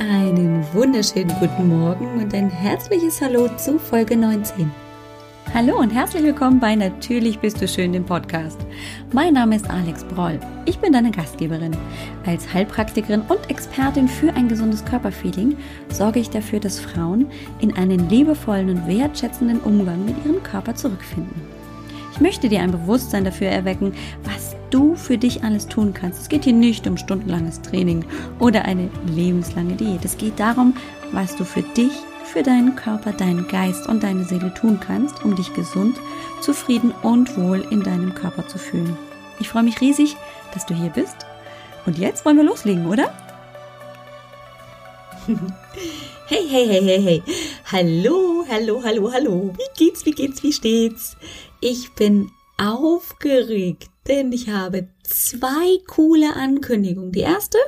Einen wunderschönen guten Morgen und ein herzliches Hallo zu Folge 19. Hallo und herzlich willkommen bei Natürlich bist du schön, dem Podcast. Mein Name ist Alex Broll. Ich bin deine Gastgeberin. Als Heilpraktikerin und Expertin für ein gesundes Körperfeeling sorge ich dafür, dass Frauen in einen liebevollen und wertschätzenden Umgang mit ihrem Körper zurückfinden. Ich möchte dir ein Bewusstsein dafür erwecken, was du für dich alles tun kannst. Es geht hier nicht um stundenlanges Training oder eine lebenslange Diät. Es geht darum, was du für dich für deinen Körper, deinen Geist und deine Seele tun kannst, um dich gesund, zufrieden und wohl in deinem Körper zu fühlen. Ich freue mich riesig, dass du hier bist. Und jetzt wollen wir loslegen, oder? Hey, hey, hey, hey, hey. Hallo, hallo, hallo, hallo. Wie geht's, wie geht's, wie steht's? Ich bin aufgeregt, denn ich habe zwei coole Ankündigungen. Die erste,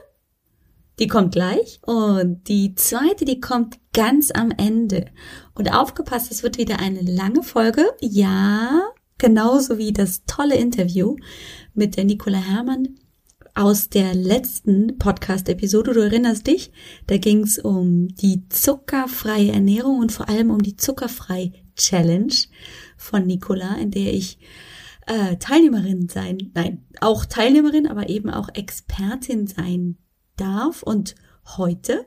die kommt gleich und die zweite, die kommt ganz am Ende. Und aufgepasst, es wird wieder eine lange Folge. Ja, genauso wie das tolle Interview mit der Nicola Hermann aus der letzten Podcast-Episode. Du erinnerst dich, da ging es um die zuckerfreie Ernährung und vor allem um die zuckerfrei Challenge von Nicola, in der ich äh, Teilnehmerin sein, nein, auch Teilnehmerin, aber eben auch Expertin sein darf. Und heute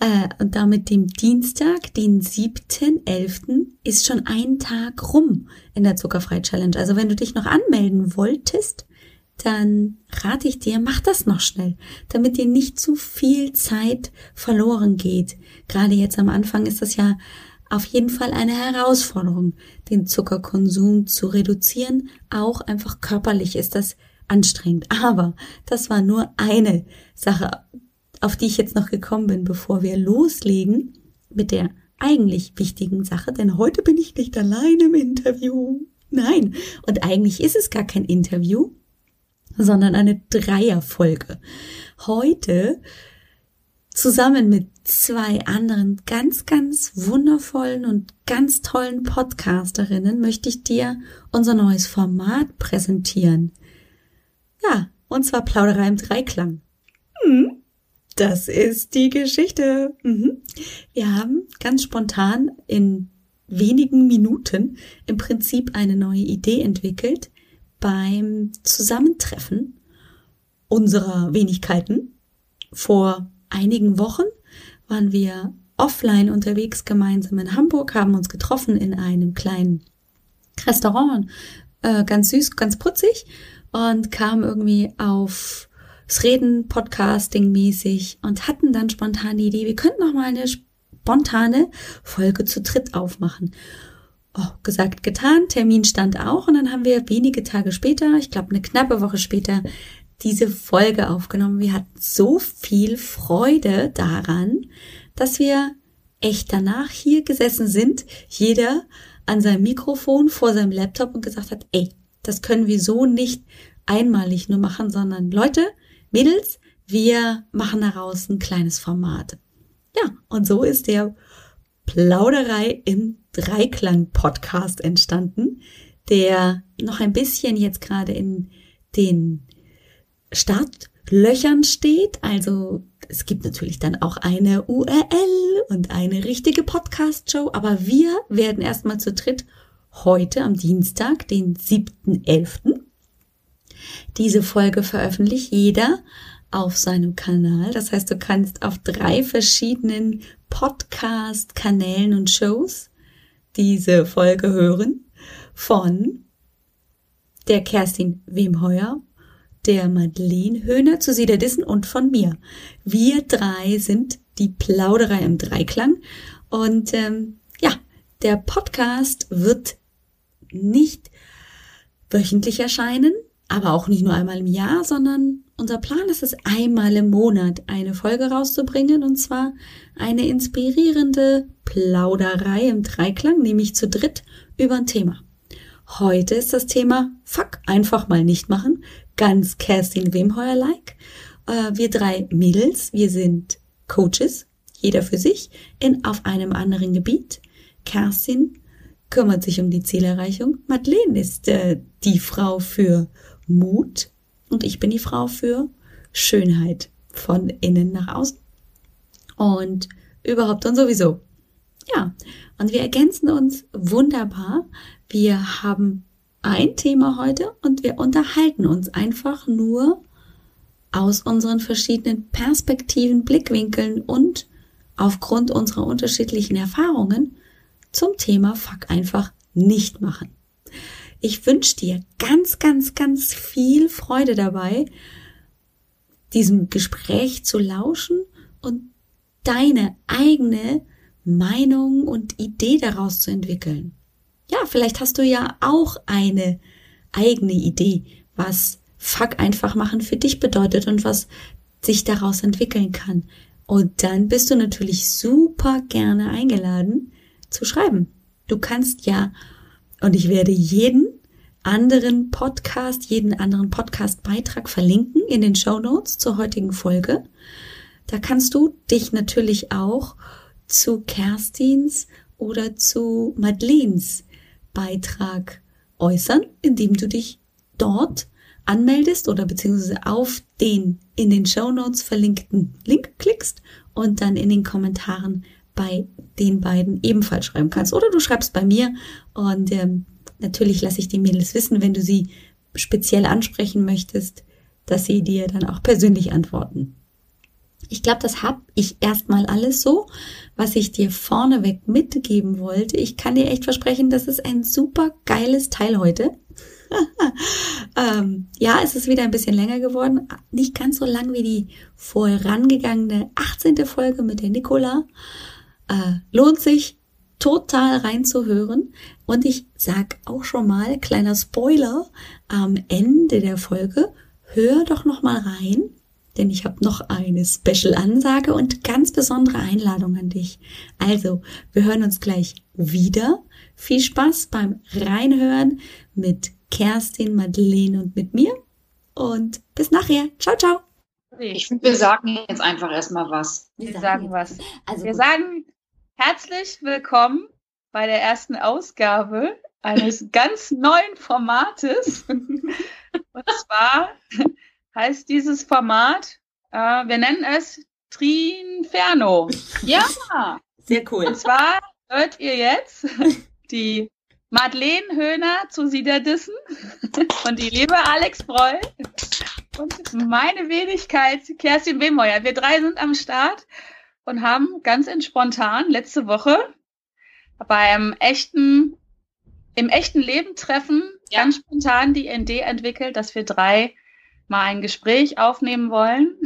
äh, und damit dem Dienstag, den 7.11., ist schon ein Tag rum in der Zuckerfrei Challenge. Also wenn du dich noch anmelden wolltest, dann rate ich dir, mach das noch schnell, damit dir nicht zu viel Zeit verloren geht. Gerade jetzt am Anfang ist das ja auf jeden Fall eine Herausforderung, den Zuckerkonsum zu reduzieren. Auch einfach körperlich ist das anstrengend. Aber das war nur eine Sache, auf die ich jetzt noch gekommen bin, bevor wir loslegen mit der eigentlich wichtigen Sache. Denn heute bin ich nicht allein im Interview. Nein. Und eigentlich ist es gar kein Interview, sondern eine Dreierfolge. Heute zusammen mit zwei anderen ganz, ganz wundervollen und ganz tollen Podcasterinnen möchte ich dir unser neues Format präsentieren. Ja, und zwar Plauderei im Dreiklang. Hm, das ist die Geschichte. Mhm. Wir haben ganz spontan in wenigen Minuten im Prinzip eine neue Idee entwickelt beim Zusammentreffen unserer Wenigkeiten vor einigen Wochen waren wir offline unterwegs gemeinsam in Hamburg, haben uns getroffen in einem kleinen Restaurant, äh, ganz süß, ganz putzig und kamen irgendwie auf das Reden Podcasting mäßig und hatten dann spontan die Idee, wir könnten noch mal eine spontane Folge zu dritt aufmachen. Oh, gesagt, getan, Termin stand auch und dann haben wir wenige Tage später, ich glaube eine knappe Woche später, diese Folge aufgenommen. Wir hatten so viel Freude daran, dass wir echt danach hier gesessen sind, jeder an seinem Mikrofon vor seinem Laptop und gesagt hat, ey, das können wir so nicht einmalig nur machen, sondern Leute, Mädels, wir machen daraus ein kleines Format. Ja, und so ist der Plauderei im Dreiklang Podcast entstanden, der noch ein bisschen jetzt gerade in den Startlöchern steht. Also es gibt natürlich dann auch eine URL und eine richtige Podcast-Show, aber wir werden erstmal zu dritt heute am Dienstag, den 7.11. Diese Folge veröffentlicht jeder auf seinem Kanal. Das heißt, du kannst auf drei verschiedenen Podcast-Kanälen und Shows diese Folge hören von der Kerstin Wemheuer der Madeleine Höhner zu Siederdissen und von mir. Wir drei sind die Plauderei im Dreiklang. Und ähm, ja, der Podcast wird nicht wöchentlich erscheinen, aber auch nicht nur einmal im Jahr, sondern unser Plan ist es, einmal im Monat eine Folge rauszubringen, und zwar eine inspirierende Plauderei im Dreiklang, nämlich zu dritt über ein Thema. Heute ist das Thema Fuck, einfach mal nicht machen ganz Kerstin Wemheuer-like. Äh, wir drei Mädels, wir sind Coaches, jeder für sich, in, auf einem anderen Gebiet. Kerstin kümmert sich um die Zielerreichung. Madeleine ist äh, die Frau für Mut und ich bin die Frau für Schönheit von innen nach außen. und überhaupt und sowieso. Ja, und wir ergänzen uns wunderbar. Wir haben ein Thema heute und wir unterhalten uns einfach nur aus unseren verschiedenen Perspektiven, Blickwinkeln und aufgrund unserer unterschiedlichen Erfahrungen zum Thema Fuck einfach nicht machen. Ich wünsche dir ganz, ganz, ganz viel Freude dabei, diesem Gespräch zu lauschen und deine eigene Meinung und Idee daraus zu entwickeln. Ja, vielleicht hast du ja auch eine eigene Idee, was Fuck einfach machen für dich bedeutet und was sich daraus entwickeln kann. Und dann bist du natürlich super gerne eingeladen zu schreiben. Du kannst ja, und ich werde jeden anderen Podcast, jeden anderen Podcast-Beitrag verlinken in den Show Notes zur heutigen Folge. Da kannst du dich natürlich auch zu Kerstins oder zu Madeleines Beitrag äußern, indem du dich dort anmeldest oder beziehungsweise auf den in den Show Notes verlinkten Link klickst und dann in den Kommentaren bei den beiden ebenfalls schreiben kannst. Oder du schreibst bei mir und ähm, natürlich lasse ich die Mädels wissen, wenn du sie speziell ansprechen möchtest, dass sie dir dann auch persönlich antworten. Ich glaube, das habe ich erstmal alles so, was ich dir vorneweg mitgeben wollte. Ich kann dir echt versprechen, das ist ein super geiles Teil heute. ähm, ja, es ist wieder ein bisschen länger geworden. Nicht ganz so lang wie die vorangegangene 18. Folge mit der Nicola. Äh, lohnt sich total reinzuhören. Und ich sag auch schon mal, kleiner Spoiler, am Ende der Folge, hör doch noch mal rein denn ich habe noch eine Special-Ansage und ganz besondere Einladung an dich. Also, wir hören uns gleich wieder. Viel Spaß beim Reinhören mit Kerstin, Madeleine und mit mir. Und bis nachher. Ciao, ciao. Ich finde, wir sagen jetzt einfach erstmal was. Wir sagen was. Also wir gut. sagen herzlich willkommen bei der ersten Ausgabe eines ganz neuen Formates. Und zwar heißt dieses Format, äh, wir nennen es Trinferno. Ja, sehr cool. Und zwar hört ihr jetzt die Madeleine Höhner zu Siederdissen und die liebe Alex Broll und meine Wenigkeit Kerstin Wehmeuer. Wir drei sind am Start und haben ganz spontan letzte Woche beim echten, im echten Leben treffen ja. ganz spontan die Idee entwickelt, dass wir drei mal ein Gespräch aufnehmen wollen.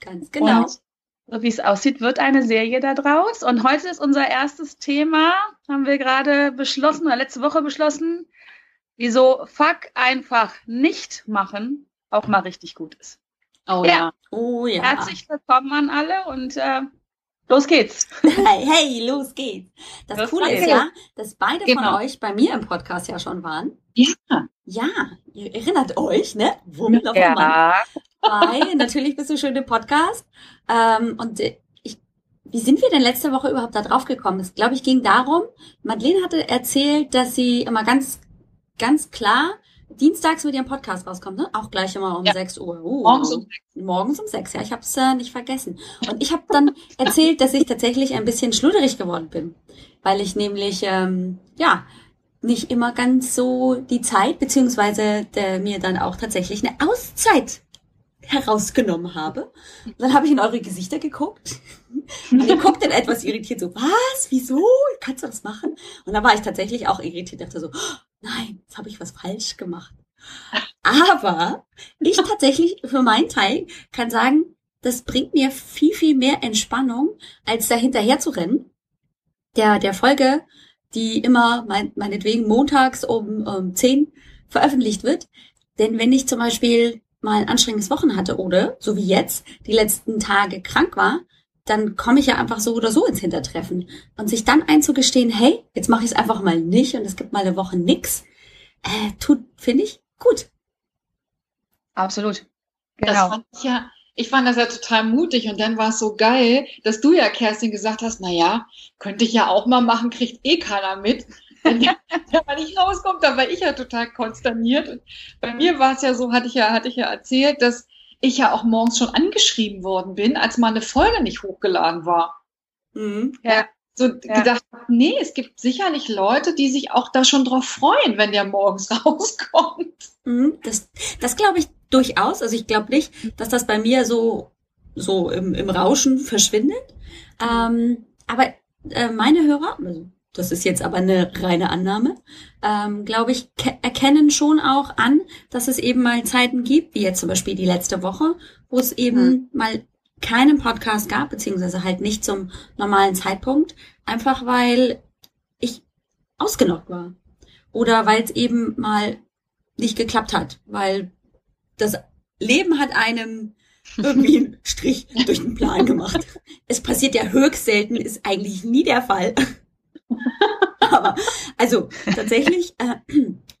Ganz genau. Und so wie es aussieht, wird eine Serie da draus. Und heute ist unser erstes Thema, haben wir gerade beschlossen, oder letzte Woche beschlossen, wieso Fuck einfach nicht machen auch mal richtig gut ist. Oh ja. ja. Oh ja. Herzlich willkommen an alle und äh, los geht's. Hey, hey, los geht's. Das los Coole ist ja, dass beide genau. von euch bei mir im Podcast ja schon waren. Ja. Ja, ihr erinnert euch, ne? Wundervoll. Ja. Bei natürlich bist du schön im Podcast. Ähm, und ich, wie sind wir denn letzte Woche überhaupt da drauf gekommen? Es glaube ich ging darum, Madeleine hatte erzählt, dass sie immer ganz, ganz klar dienstags mit ihrem Podcast rauskommt, ne? Auch gleich immer um ja. 6 Uhr. Uh, morgens um 6. Morgens um 6, ja. Ich habe es äh, nicht vergessen. Und ich habe dann erzählt, dass ich tatsächlich ein bisschen schluderig geworden bin. Weil ich nämlich, ähm, ja, nicht immer ganz so die Zeit, beziehungsweise der, mir dann auch tatsächlich eine Auszeit herausgenommen habe. Und dann habe ich in eure Gesichter geguckt. Und ihr guckt dann etwas irritiert, so, was? Wieso? Kannst du das machen? Und dann war ich tatsächlich auch irritiert, dachte so, nein, jetzt habe ich was falsch gemacht. Aber ich tatsächlich für meinen Teil kann sagen, das bringt mir viel, viel mehr Entspannung, als da hinterher zu rennen. Der, der Folge die immer mein, meinetwegen montags um, um 10 veröffentlicht wird. Denn wenn ich zum Beispiel mal ein anstrengendes Wochen hatte oder, so wie jetzt, die letzten Tage krank war, dann komme ich ja einfach so oder so ins Hintertreffen. Und sich dann einzugestehen, hey, jetzt mache ich es einfach mal nicht und es gibt mal eine Woche nix, äh, tut, finde ich, gut. Absolut. Genau. Das fand ich ja ich fand das ja total mutig und dann war es so geil, dass du ja, Kerstin, gesagt hast, na ja, könnte ich ja auch mal machen, kriegt eh keiner mit. Wenn der, mal nicht rauskommt, dann war ich ja total konsterniert. Und bei mir war es ja so, hatte ich ja, hatte ich ja erzählt, dass ich ja auch morgens schon angeschrieben worden bin, als mal eine Folge nicht hochgeladen war. Mhm. Ja. So ja. gedacht, nee, es gibt sicherlich Leute, die sich auch da schon drauf freuen, wenn der morgens rauskommt. Mhm, das, das glaube ich durchaus. Also ich glaube nicht, dass das bei mir so, so im, im Rauschen verschwindet. Ähm, aber äh, meine Hörer, also das ist jetzt aber eine reine Annahme, ähm, glaube ich, erkennen schon auch an, dass es eben mal Zeiten gibt, wie jetzt zum Beispiel die letzte Woche, wo es eben mhm. mal keinen Podcast gab, beziehungsweise halt nicht zum normalen Zeitpunkt, einfach weil ich ausgenockt war. Oder weil es eben mal nicht geklappt hat, weil das Leben hat einem irgendwie einen Strich durch den Plan gemacht. Es passiert ja höchst selten, ist eigentlich nie der Fall. Aber also tatsächlich äh,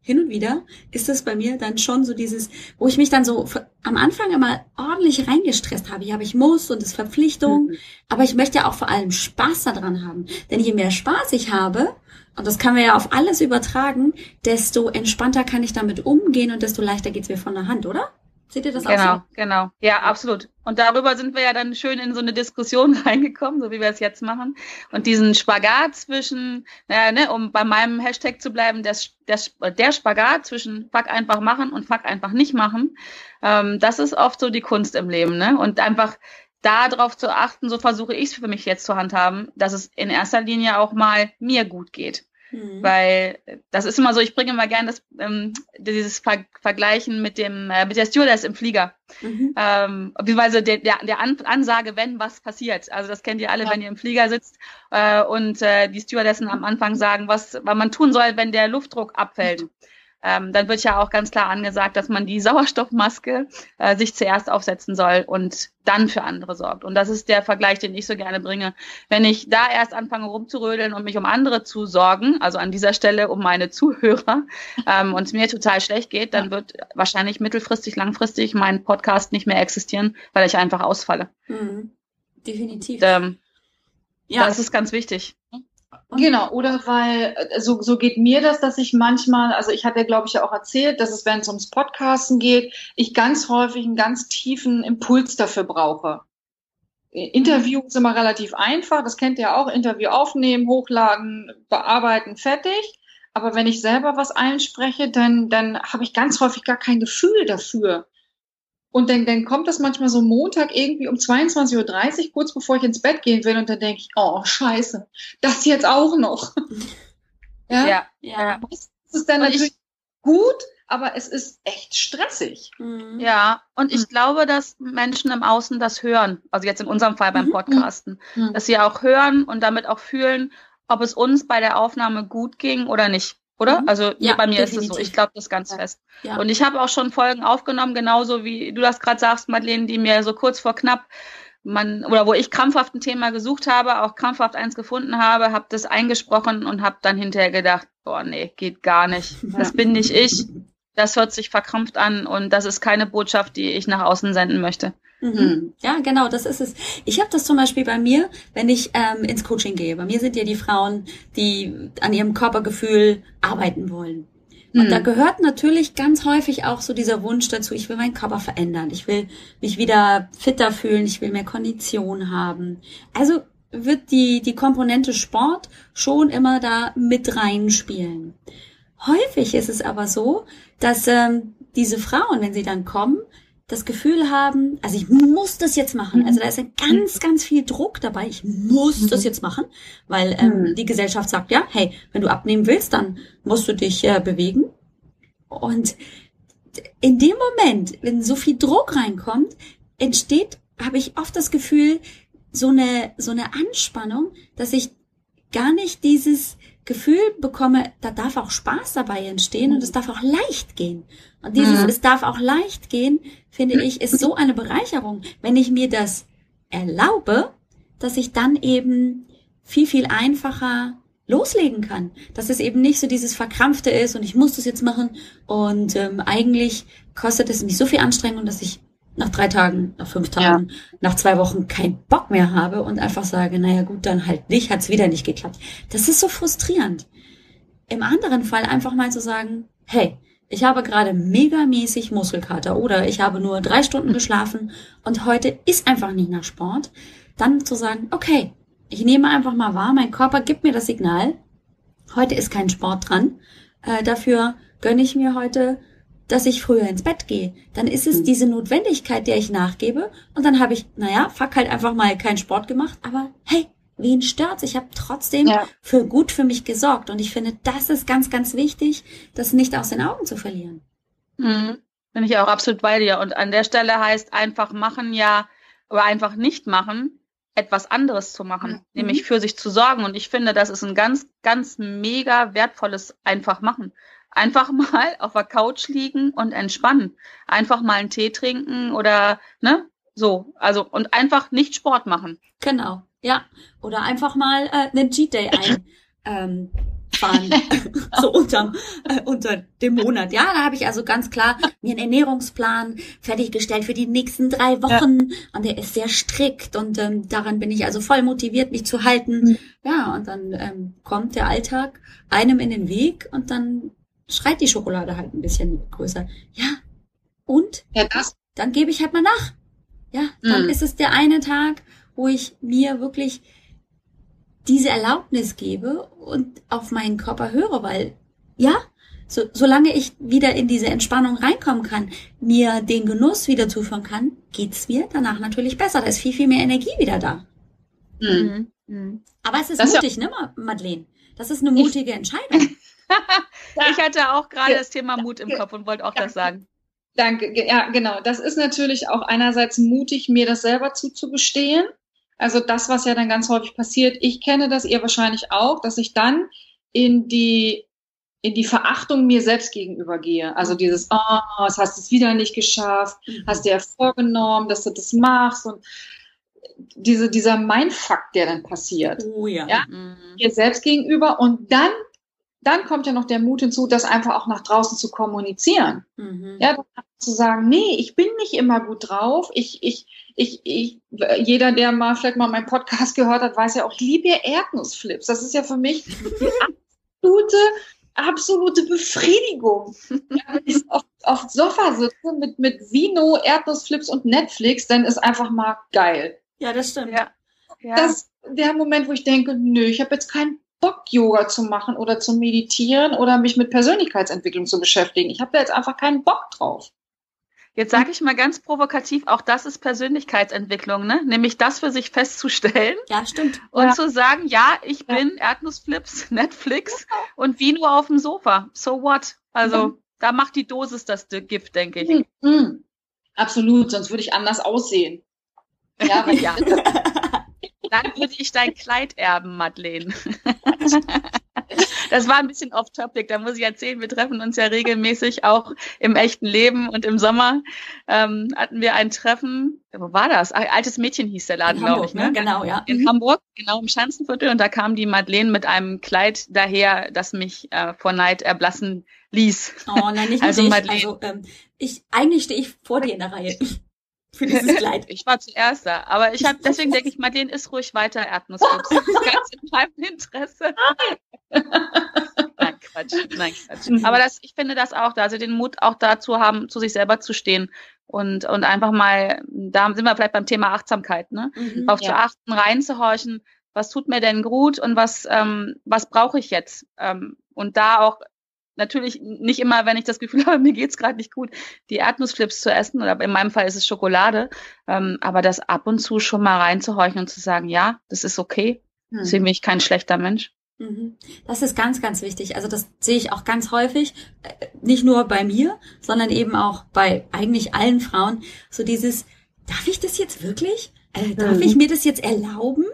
hin und wieder ist es bei mir dann schon so dieses, wo ich mich dann so am Anfang immer ordentlich reingestresst habe. Ja, aber ich muss und es ist Verpflichtung. Mhm. Aber ich möchte ja auch vor allem Spaß daran haben. Denn je mehr Spaß ich habe, und das kann man ja auf alles übertragen, desto entspannter kann ich damit umgehen und desto leichter geht's mir von der Hand, oder? Seht ihr das genau, auch so? Genau, genau. Ja, absolut. Und darüber sind wir ja dann schön in so eine Diskussion reingekommen, so wie wir es jetzt machen. Und diesen Spagat zwischen, naja, ne, um bei meinem Hashtag zu bleiben, der, der, der Spagat zwischen Fuck einfach machen und Fuck einfach nicht machen, ähm, das ist oft so die Kunst im Leben. Ne? Und einfach darauf zu achten, so versuche ich es für mich jetzt zu handhaben, dass es in erster Linie auch mal mir gut geht. Mhm. Weil das ist immer so, ich bringe immer gerne das, ähm, dieses Ver Vergleichen mit dem äh, mit der Stewardess im Flieger. Mhm. Ähm, beziehungsweise der, der, der An Ansage, wenn was passiert. Also das kennt ihr alle, ja. wenn ihr im Flieger sitzt äh, und äh, die Stewardessen am Anfang sagen, was, was man tun soll, wenn der Luftdruck abfällt. Mhm ähm, dann wird ja auch ganz klar angesagt, dass man die Sauerstoffmaske äh, sich zuerst aufsetzen soll und dann für andere sorgt. Und das ist der Vergleich, den ich so gerne bringe. Wenn ich da erst anfange rumzurödeln und mich um andere zu sorgen, also an dieser Stelle um meine Zuhörer, ähm, und es mir total schlecht geht, dann wird wahrscheinlich mittelfristig, langfristig mein Podcast nicht mehr existieren, weil ich einfach ausfalle. Mhm. Definitiv. Und, ähm, ja. Das ist ganz wichtig. Genau, oder weil, äh, so, so geht mir das, dass ich manchmal, also ich hatte, glaube ich, ja auch erzählt, dass es, wenn es ums Podcasten geht, ich ganz häufig einen ganz tiefen Impuls dafür brauche. Interview ist immer relativ einfach, das kennt ihr auch, Interview aufnehmen, hochladen, bearbeiten, fertig. Aber wenn ich selber was einspreche, dann, dann habe ich ganz häufig gar kein Gefühl dafür. Und dann, dann kommt das manchmal so Montag irgendwie um 22.30 Uhr, kurz bevor ich ins Bett gehen will. Und dann denke ich, oh, scheiße, das jetzt auch noch. ja, ja. ja. Das ist dann und natürlich ich, gut, aber es ist echt stressig. Mhm. Ja, und ich mhm. glaube, dass Menschen im Außen das hören. Also jetzt in unserem Fall beim mhm. Podcasten. Mhm. Dass sie auch hören und damit auch fühlen, ob es uns bei der Aufnahme gut ging oder nicht. Oder? Mhm. Also ja, bei mir definitiv. ist es so. Ich glaube das ganz fest. Ja. Und ich habe auch schon Folgen aufgenommen, genauso wie du das gerade sagst, Madeleine, die mir so kurz vor knapp man oder wo ich krampfhaft ein Thema gesucht habe, auch krampfhaft eins gefunden habe, habe das eingesprochen und habe dann hinterher gedacht, boah, nee, geht gar nicht. Das bin nicht ich. Das hört sich verkrampft an und das ist keine Botschaft, die ich nach außen senden möchte. Mhm. Ja, genau, das ist es. Ich habe das zum Beispiel bei mir, wenn ich ähm, ins Coaching gehe. Bei mir sind ja die Frauen, die an ihrem Körpergefühl arbeiten wollen. Und mhm. da gehört natürlich ganz häufig auch so dieser Wunsch dazu, ich will meinen Körper verändern, ich will mich wieder fitter fühlen, ich will mehr Kondition haben. Also wird die, die Komponente Sport schon immer da mit reinspielen. Häufig ist es aber so, dass ähm, diese Frauen, wenn sie dann kommen, das Gefühl haben, also ich muss das jetzt machen. Also da ist ja ganz, ganz viel Druck dabei. Ich muss das jetzt machen, weil ähm, mhm. die Gesellschaft sagt, ja, hey, wenn du abnehmen willst, dann musst du dich äh, bewegen. Und in dem Moment, wenn so viel Druck reinkommt, entsteht, habe ich oft das Gefühl, so eine, so eine Anspannung, dass ich gar nicht dieses Gefühl bekomme, da darf auch Spaß dabei entstehen und es darf auch leicht gehen. Und dieses, mhm. es darf auch leicht gehen, finde ich, ist so eine Bereicherung, wenn ich mir das erlaube, dass ich dann eben viel, viel einfacher loslegen kann. Dass es eben nicht so dieses Verkrampfte ist und ich muss das jetzt machen und ähm, eigentlich kostet es mich so viel Anstrengung, dass ich nach drei Tagen, nach fünf Tagen, ja. nach zwei Wochen keinen Bock mehr habe und einfach sage, naja gut, dann halt nicht, hat's wieder nicht geklappt. Das ist so frustrierend. Im anderen Fall einfach mal zu sagen, hey, ich habe gerade megamäßig Muskelkater oder ich habe nur drei Stunden geschlafen und heute ist einfach nicht nach Sport, dann zu sagen, okay, Ich nehme einfach mal wahr, mein Körper gibt mir das Signal, heute ist kein Sport dran. Äh, dafür gönne ich mir heute, dass ich früher ins Bett gehe. Dann ist es mhm. diese Notwendigkeit, der ich nachgebe. Und dann habe ich, naja, fuck halt einfach mal keinen Sport gemacht. Aber hey, wen stört's? Ich habe trotzdem ja. für gut für mich gesorgt. Und ich finde, das ist ganz, ganz wichtig, das nicht aus den Augen zu verlieren. Mhm. Bin ich auch absolut bei dir. Und an der Stelle heißt einfach machen ja, oder einfach nicht machen, etwas anderes zu machen, mhm. nämlich für sich zu sorgen. Und ich finde, das ist ein ganz, ganz mega wertvolles einfach machen. Einfach mal auf der Couch liegen und entspannen. Einfach mal einen Tee trinken oder, ne? So. Also, und einfach nicht Sport machen. Genau. Ja. Oder einfach mal äh, einen Cheat Day ein. ähm, fahren, so unterm, äh, unter dem Monat. Ja, da habe ich also ganz klar mir einen Ernährungsplan fertiggestellt für die nächsten drei Wochen ja. und der ist sehr strikt und ähm, daran bin ich also voll motiviert, mich zu halten. Mhm. Ja, und dann ähm, kommt der Alltag einem in den Weg und dann schreit die Schokolade halt ein bisschen größer. Ja, und ja, das. dann gebe ich halt mal nach. Ja, dann mhm. ist es der eine Tag, wo ich mir wirklich diese Erlaubnis gebe und auf meinen Körper höre, weil ja, so, solange ich wieder in diese Entspannung reinkommen kann, mir den Genuss wieder zuführen kann, geht's mir danach natürlich besser. Da ist viel, viel mehr Energie wieder da. Mhm. Mhm. Aber es ist das mutig, ja ne, Madeleine? Das ist eine mutige Entscheidung. ich hatte auch gerade das Thema Mut im Kopf und wollte auch das sagen. Danke, ja, genau. Das ist natürlich auch einerseits mutig, mir das selber zuzugestehen. Also das, was ja dann ganz häufig passiert, ich kenne das, ihr wahrscheinlich auch, dass ich dann in die in die Verachtung mir selbst gegenüber gehe. Also dieses, oh, das hast du es wieder nicht geschafft, mhm. hast dir ja vorgenommen, dass du das machst und diese, dieser Mindfuck, der dann passiert. Oh ja. ja? Mhm. Mir selbst gegenüber und dann dann kommt ja noch der Mut hinzu, das einfach auch nach draußen zu kommunizieren. Mhm. Ja, zu sagen, nee, ich bin nicht immer gut drauf. Ich, ich, ich, ich, jeder, der mal vielleicht mal meinen Podcast gehört hat, weiß ja auch, ich liebe ja Erdnussflips. Das ist ja für mich die absolute, absolute Befriedigung. Ja, wenn ich auf, auf Sofa sitze mit, mit Vino, Erdnussflips und Netflix, dann ist einfach mal geil. Ja, das stimmt. Ja. Ja. Das ist der Moment, wo ich denke, nö, ich habe jetzt keinen Bock, Yoga zu machen oder zu meditieren oder mich mit Persönlichkeitsentwicklung zu beschäftigen. Ich habe da jetzt einfach keinen Bock drauf. Jetzt sage ich mal ganz provokativ, auch das ist Persönlichkeitsentwicklung, ne? Nämlich das für sich festzustellen. Ja, stimmt. Und ja. zu sagen, ja, ich ja. bin Erdnussflips, Netflix ja. und Vino auf dem Sofa. So what? Also, mhm. da macht die Dosis das Gift, denke ich. Mhm. Mhm. Absolut, sonst würde ich anders aussehen. Ja, ja. Dann würde ich dein Kleid erben, Madeleine. Das war ein bisschen off-topic. Da muss ich erzählen, wir treffen uns ja regelmäßig auch im echten Leben und im Sommer ähm, hatten wir ein Treffen. Wo war das? Altes Mädchen hieß der Laden, glaube ich. Ne? ne? Genau, ja. In mhm. Hamburg, genau im Schanzenviertel. Und da kam die Madeleine mit einem Kleid daher, das mich äh, vor Neid erblassen ließ. Oh nein, nicht also, Madeleine. Also, ähm, ich, eigentlich stehe ich vor dir in der Reihe für dieses Kleid. Ich war zuerst da, aber ich habe deswegen denke ich mal, den ist ruhig weiter Erdnussflips. Ganz in meinem Interesse. nein, Quatsch, nein, Quatsch. Mhm. Aber das, ich finde das auch da, also den Mut auch dazu haben, zu sich selber zu stehen und und einfach mal, da sind wir vielleicht beim Thema Achtsamkeit, ne, mhm, auf ja. zu achten, reinzuhorchen, was tut mir denn gut und was ähm, was brauche ich jetzt ähm, und da auch natürlich nicht immer, wenn ich das Gefühl habe, mir geht's gerade nicht gut, die Erdnussflips zu essen oder in meinem Fall ist es Schokolade, ähm, aber das ab und zu schon mal reinzuhorchen und zu sagen, ja, das ist okay, hm. deswegen bin ich kein schlechter Mensch. Mhm. Das ist ganz, ganz wichtig. Also das sehe ich auch ganz häufig, äh, nicht nur bei mir, sondern eben auch bei eigentlich allen Frauen. So dieses, darf ich das jetzt wirklich? Äh, darf mhm. ich mir das jetzt erlauben?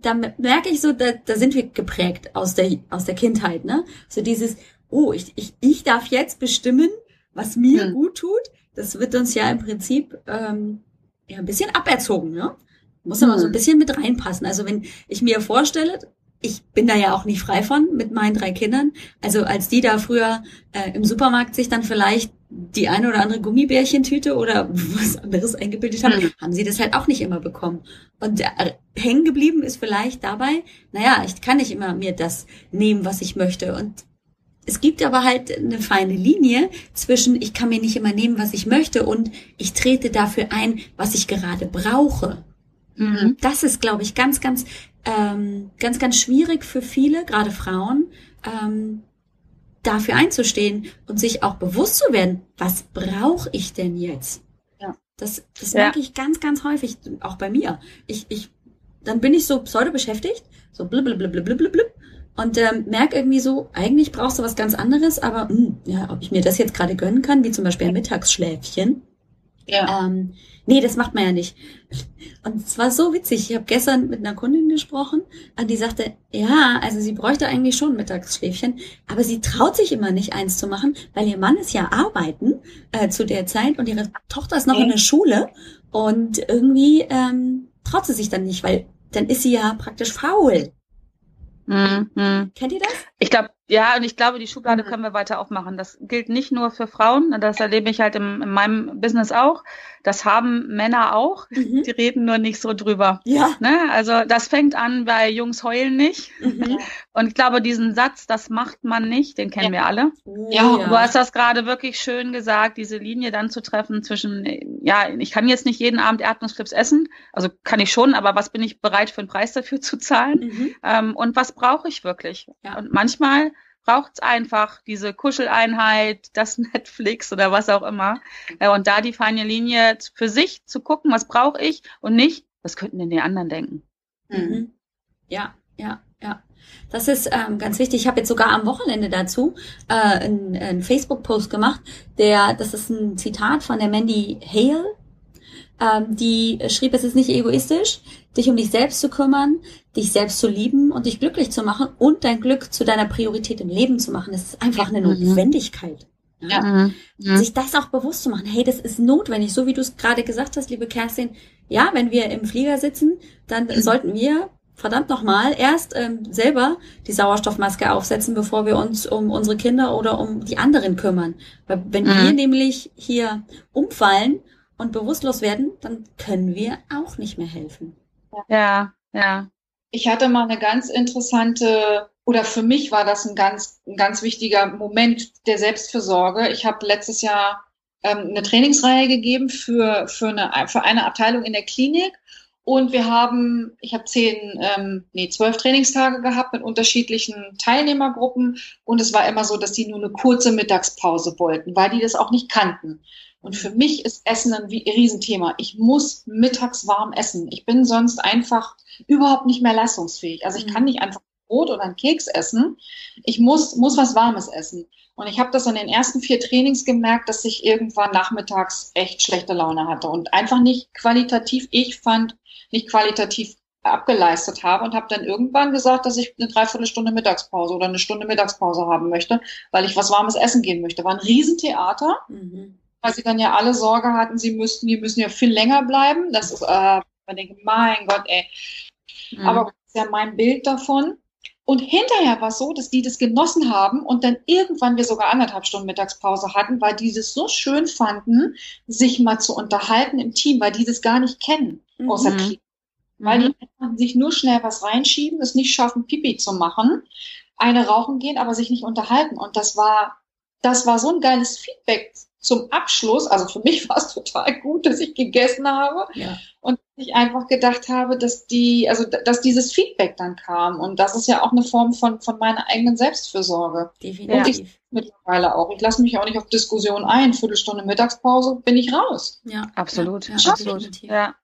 Da merke ich so, da, da sind wir geprägt aus der, aus der Kindheit, ne? So dieses, oh, ich, ich, ich darf jetzt bestimmen, was mir hm. gut tut. Das wird uns ja im Prinzip ähm, ja ein bisschen aberzogen, ne? Muss aber hm. so ein bisschen mit reinpassen. Also wenn ich mir vorstelle, ich bin da ja auch nicht frei von mit meinen drei Kindern. Also als die da früher äh, im Supermarkt sich dann vielleicht die eine oder andere Gummibärchentüte oder was anderes eingebildet haben, mhm. haben sie das halt auch nicht immer bekommen. Und äh, hängen geblieben ist vielleicht dabei, naja, ich kann nicht immer mir das nehmen, was ich möchte. Und es gibt aber halt eine feine Linie zwischen, ich kann mir nicht immer nehmen, was ich möchte und ich trete dafür ein, was ich gerade brauche. Mhm. Das ist, glaube ich, ganz, ganz, ähm, ganz, ganz schwierig für viele, gerade Frauen, ähm, dafür einzustehen und sich auch bewusst zu werden, was brauche ich denn jetzt? Ja. Das, das ja. merke ich ganz, ganz häufig, auch bei mir. Ich, ich, dann bin ich so pseudo beschäftigt, so blub, blub, blub, blub, blub, blub, und ähm, merke irgendwie so, eigentlich brauchst du was ganz anderes, aber mh, hm, ja, ob ich mir das jetzt gerade gönnen kann, wie zum Beispiel ein Mittagsschläfchen. Ja. Ähm, nee, das macht man ja nicht. Und es war so witzig. Ich habe gestern mit einer Kundin gesprochen und die sagte, ja, also sie bräuchte eigentlich schon ein Mittagsschläfchen, aber sie traut sich immer nicht eins zu machen, weil ihr Mann ist ja arbeiten äh, zu der Zeit und ihre Tochter ist noch okay. in der Schule und irgendwie ähm, traut sie sich dann nicht, weil dann ist sie ja praktisch faul. Mhm. Kennt ihr das? Ich glaube, ja, und ich glaube, die Schublade mhm. können wir weiter aufmachen. Das gilt nicht nur für Frauen, das erlebe ich halt im, in meinem Business auch. Das haben Männer auch. Mhm. Die reden nur nicht so drüber. Ja. Ne? Also das fängt an bei Jungs heulen nicht. Mhm. Und ich glaube, diesen Satz, das macht man nicht, den kennen ja. wir alle. Ja. Du hast das gerade wirklich schön gesagt, diese Linie dann zu treffen zwischen, ja, ich kann jetzt nicht jeden Abend Erdnussflips essen. Also kann ich schon, aber was bin ich bereit für einen Preis dafür zu zahlen? Mhm. Ähm, und was brauche ich wirklich? Ja. Und manchmal braucht es einfach diese Kuscheleinheit, das Netflix oder was auch immer. Äh, und da die feine Linie für sich zu gucken, was brauche ich und nicht, was könnten denn die anderen denken. Mhm. Ja, ja, ja. Das ist ähm, ganz wichtig. Ich habe jetzt sogar am Wochenende dazu äh, einen, einen Facebook-Post gemacht, der, das ist ein Zitat von der Mandy Hale, ähm, die schrieb, es ist nicht egoistisch, dich um dich selbst zu kümmern, dich selbst zu lieben und dich glücklich zu machen und dein Glück zu deiner Priorität im Leben zu machen. Das ist einfach eine mhm. Notwendigkeit. Ja. Mhm. mhm. Sich das auch bewusst zu machen. Hey, das ist notwendig. So wie du es gerade gesagt hast, liebe Kerstin. Ja, wenn wir im Flieger sitzen, dann mhm. sollten wir verdammt nochmal erst ähm, selber die Sauerstoffmaske aufsetzen, bevor wir uns um unsere Kinder oder um die anderen kümmern. Weil wenn mhm. wir nämlich hier umfallen und bewusstlos werden, dann können wir auch nicht mehr helfen. Ja, ja. Ich hatte mal eine ganz interessante, oder für mich war das ein ganz, ein ganz wichtiger Moment der Selbstfürsorge. Ich habe letztes Jahr ähm, eine Trainingsreihe gegeben für, für, eine, für eine Abteilung in der Klinik. Und wir haben, ich habe zehn, ähm, nee, zwölf Trainingstage gehabt mit unterschiedlichen Teilnehmergruppen. Und es war immer so, dass die nur eine kurze Mittagspause wollten, weil die das auch nicht kannten. Und für mich ist Essen ein Riesenthema. Ich muss mittags warm essen. Ich bin sonst einfach überhaupt nicht mehr leistungsfähig. Also ich kann mhm. nicht einfach Brot oder einen Keks essen. Ich muss, muss was Warmes essen. Und ich habe das an den ersten vier Trainings gemerkt, dass ich irgendwann nachmittags echt schlechte Laune hatte und einfach nicht qualitativ, ich fand, nicht qualitativ abgeleistet habe und habe dann irgendwann gesagt, dass ich eine Dreiviertelstunde Mittagspause oder eine Stunde Mittagspause haben möchte, weil ich was warmes essen gehen möchte. War ein Riesentheater. Mhm weil sie dann ja alle Sorge hatten, sie müssten, die müssen ja viel länger bleiben. Das ist, äh, man denkt, mein Gott, ey. Mhm. Aber das ist ja mein Bild davon. Und hinterher war es so, dass die das genossen haben und dann irgendwann wir sogar anderthalb Stunden Mittagspause hatten, weil die das so schön fanden, sich mal zu unterhalten im Team, weil die das gar nicht kennen, mhm. außer Krieg. Weil mhm. die sich nur schnell was reinschieben, es nicht schaffen, Pipi zu machen, eine rauchen gehen, aber sich nicht unterhalten. Und das war, das war so ein geiles Feedback zum Abschluss, also für mich war es total gut, dass ich gegessen habe ja. und ich einfach gedacht habe, dass die, also dass dieses Feedback dann kam und das ist ja auch eine Form von von meiner eigenen Selbstfürsorge. Definitiv. Und ich mittlerweile auch. Ich lasse mich auch nicht auf Diskussionen ein. Viertelstunde Mittagspause bin ich raus. Ja, absolut, ja, ja absolut. Ja.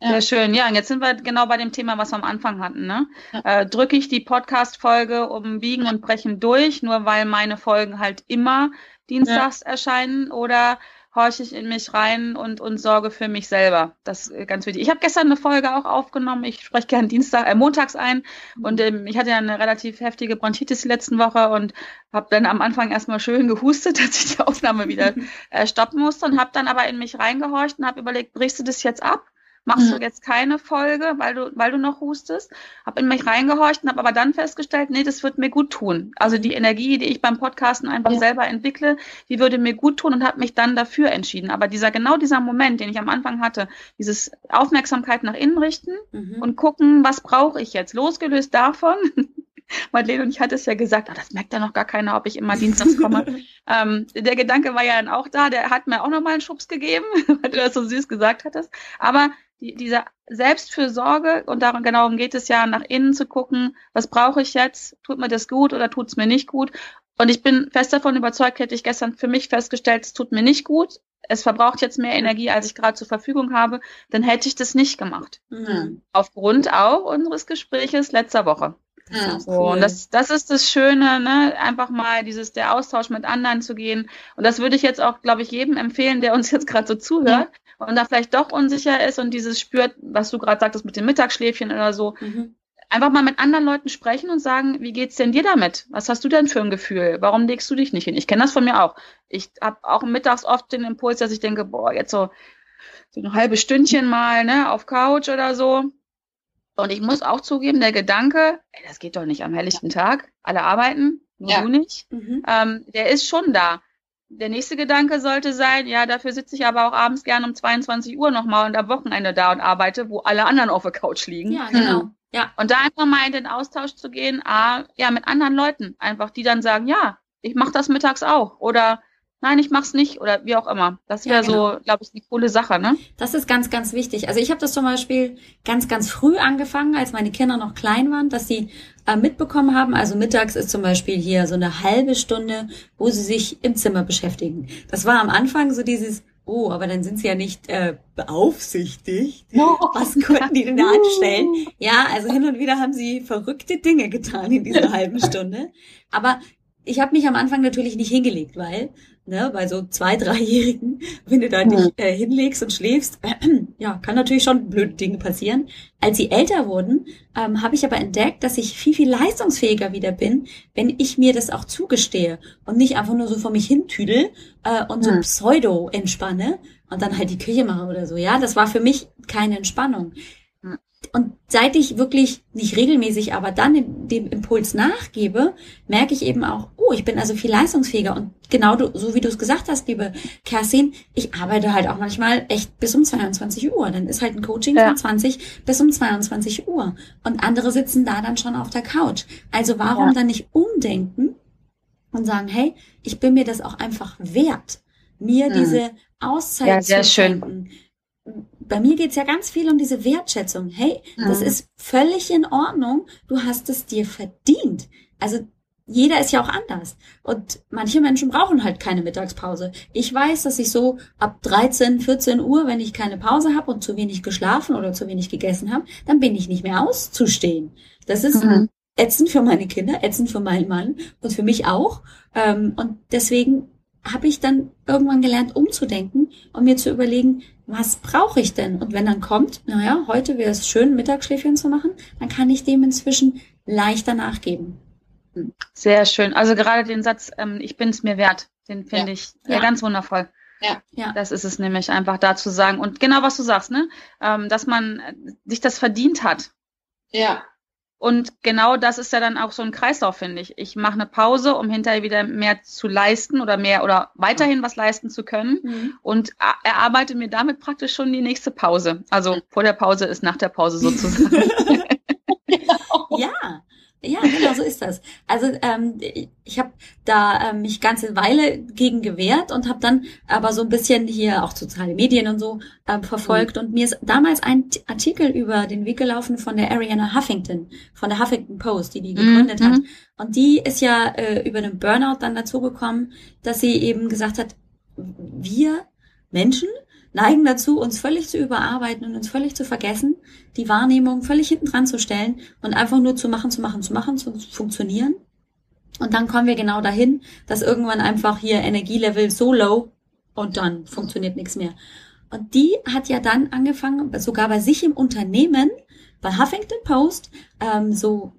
Sehr schön. Ja, und jetzt sind wir genau bei dem Thema, was wir am Anfang hatten. Ne? Ja. Äh, Drücke ich die Podcast-Folge um Biegen und Brechen durch, nur weil meine Folgen halt immer dienstags ja. erscheinen oder horche ich in mich rein und, und sorge für mich selber. Das ist ganz wichtig. Ich habe gestern eine Folge auch aufgenommen. Ich spreche gerne Dienstag, äh, montags ein. Und ähm, ich hatte ja eine relativ heftige Bronchitis die letzten Woche und habe dann am Anfang erstmal schön gehustet, dass ich die Aufnahme wieder äh, stoppen musste und habe dann aber in mich reingehorcht und habe überlegt, brichst du das jetzt ab? Machst mhm. du jetzt keine Folge, weil du, weil du noch hustest. Hab in mich reingehorcht und habe aber dann festgestellt, nee, das wird mir gut tun. Also die Energie, die ich beim Podcasten einfach ja. selber entwickle, die würde mir gut tun und habe mich dann dafür entschieden. Aber dieser genau dieser Moment, den ich am Anfang hatte, dieses Aufmerksamkeit nach innen richten mhm. und gucken, was brauche ich jetzt, losgelöst davon. Madeleine und ich hatte es ja gesagt, oh, das merkt ja noch gar keiner, ob ich immer dienstags komme. ähm, der Gedanke war ja dann auch da, der hat mir auch nochmal einen Schubs gegeben, weil du das so süß gesagt hattest. Aber die, diese Selbstfürsorge, und darum genau geht es ja, nach innen zu gucken, was brauche ich jetzt? Tut mir das gut oder tut es mir nicht gut? Und ich bin fest davon überzeugt, hätte ich gestern für mich festgestellt, es tut mir nicht gut, es verbraucht jetzt mehr Energie, als ich gerade zur Verfügung habe, dann hätte ich das nicht gemacht. Mhm. Aufgrund auch unseres Gespräches letzter Woche. Ja, so, cool. und das, das ist das Schöne, ne? einfach mal dieses, der Austausch mit anderen zu gehen. Und das würde ich jetzt auch, glaube ich, jedem empfehlen, der uns jetzt gerade so zuhört ja. und da vielleicht doch unsicher ist und dieses spürt, was du gerade sagtest mit dem Mittagsschläfchen oder so. Mhm. Einfach mal mit anderen Leuten sprechen und sagen, wie geht's denn dir damit? Was hast du denn für ein Gefühl? Warum legst du dich nicht hin? Ich kenne das von mir auch. Ich habe auch mittags oft den Impuls, dass ich denke, boah, jetzt so, so ein halbes Stündchen mal, ne, auf Couch oder so. Und ich muss auch zugeben, der Gedanke, ey, das geht doch nicht am helllichten Tag, alle arbeiten, nur ja. du nicht, mhm. ähm, der ist schon da. Der nächste Gedanke sollte sein, ja, dafür sitze ich aber auch abends gerne um 22 Uhr nochmal und am Wochenende da und arbeite, wo alle anderen auf der Couch liegen. Ja, genau. Mhm. Ja. Und da einfach mal in den Austausch zu gehen, ah, ja, mit anderen Leuten, einfach, die dann sagen, ja, ich mache das mittags auch. Oder nein, ich mach's nicht oder wie auch immer. Das wäre ja, genau. so, glaube ich, eine coole Sache, ne? Das ist ganz, ganz wichtig. Also ich habe das zum Beispiel ganz, ganz früh angefangen, als meine Kinder noch klein waren, dass sie äh, mitbekommen haben. Also mittags ist zum Beispiel hier so eine halbe Stunde, wo sie sich im Zimmer beschäftigen. Das war am Anfang so dieses Oh, aber dann sind sie ja nicht äh, beaufsichtigt. Was konnten die denn da anstellen? Ja, also hin und wieder haben sie verrückte Dinge getan in dieser halben Stunde. Aber ich habe mich am Anfang natürlich nicht hingelegt, weil ne, bei so zwei, dreijährigen, wenn du da dich äh, hinlegst und schläfst, äh, ja, kann natürlich schon blöde Dinge passieren. Als sie älter wurden, ähm, habe ich aber entdeckt, dass ich viel, viel leistungsfähiger wieder bin, wenn ich mir das auch zugestehe und nicht einfach nur so vor mich hintüdel äh, und so pseudo entspanne und dann halt die Küche mache oder so. Ja, das war für mich keine Entspannung. Und seit ich wirklich nicht regelmäßig, aber dann dem Impuls nachgebe, merke ich eben auch, oh, ich bin also viel leistungsfähiger. Und genau du, so wie du es gesagt hast, liebe Kerstin, ich arbeite halt auch manchmal echt bis um 22 Uhr. Dann ist halt ein Coaching ja. von 20 bis um 22 Uhr. Und andere sitzen da dann schon auf der Couch. Also warum ja. dann nicht umdenken und sagen, hey, ich bin mir das auch einfach wert, mir mhm. diese Auszeit ja, sehr zu. Schön bei mir geht's ja ganz viel um diese Wertschätzung. Hey, mhm. das ist völlig in Ordnung. Du hast es dir verdient. Also jeder ist ja auch anders. Und manche Menschen brauchen halt keine Mittagspause. Ich weiß, dass ich so ab 13, 14 Uhr, wenn ich keine Pause habe und zu wenig geschlafen oder zu wenig gegessen habe, dann bin ich nicht mehr auszustehen. Das ist mhm. ätzend für meine Kinder, ätzend für meinen Mann und für mich auch. Ähm, und deswegen habe ich dann irgendwann gelernt, umzudenken und mir zu überlegen, was brauche ich denn? Und wenn dann kommt, naja, heute wäre es schön, Mittagsschläfchen zu machen, dann kann ich dem inzwischen leichter nachgeben. Sehr schön. Also gerade den Satz, ähm, ich bin es mir wert, den finde ja. ich ja. ganz wundervoll. Ja. ja, das ist es nämlich einfach da zu sagen. Und genau was du sagst, ne? Ähm, dass man sich das verdient hat. Ja. Und genau das ist ja dann auch so ein Kreislauf, finde ich. Ich mache eine Pause, um hinterher wieder mehr zu leisten oder mehr oder weiterhin was leisten zu können mhm. und erarbeite mir damit praktisch schon die nächste Pause. Also vor der Pause ist nach der Pause sozusagen. Ja, ja, genau so ist das. Also ähm, ich habe da ähm, mich ganze Weile gegen gewehrt und habe dann aber so ein bisschen hier auch soziale Medien und so ähm, verfolgt. Mhm. Und mir ist damals ein Artikel über den Weg gelaufen von der Ariana Huffington, von der Huffington Post, die die gegründet mhm. hat. Und die ist ja äh, über den Burnout dann dazu gekommen, dass sie eben gesagt hat, wir Menschen neigen dazu, uns völlig zu überarbeiten und uns völlig zu vergessen, die Wahrnehmung völlig hinten dran zu stellen und einfach nur zu machen, zu machen, zu machen, zu funktionieren. Und dann kommen wir genau dahin, dass irgendwann einfach hier Energielevel so low und dann funktioniert nichts mehr. Und die hat ja dann angefangen, sogar bei sich im Unternehmen, bei Huffington Post, ähm, so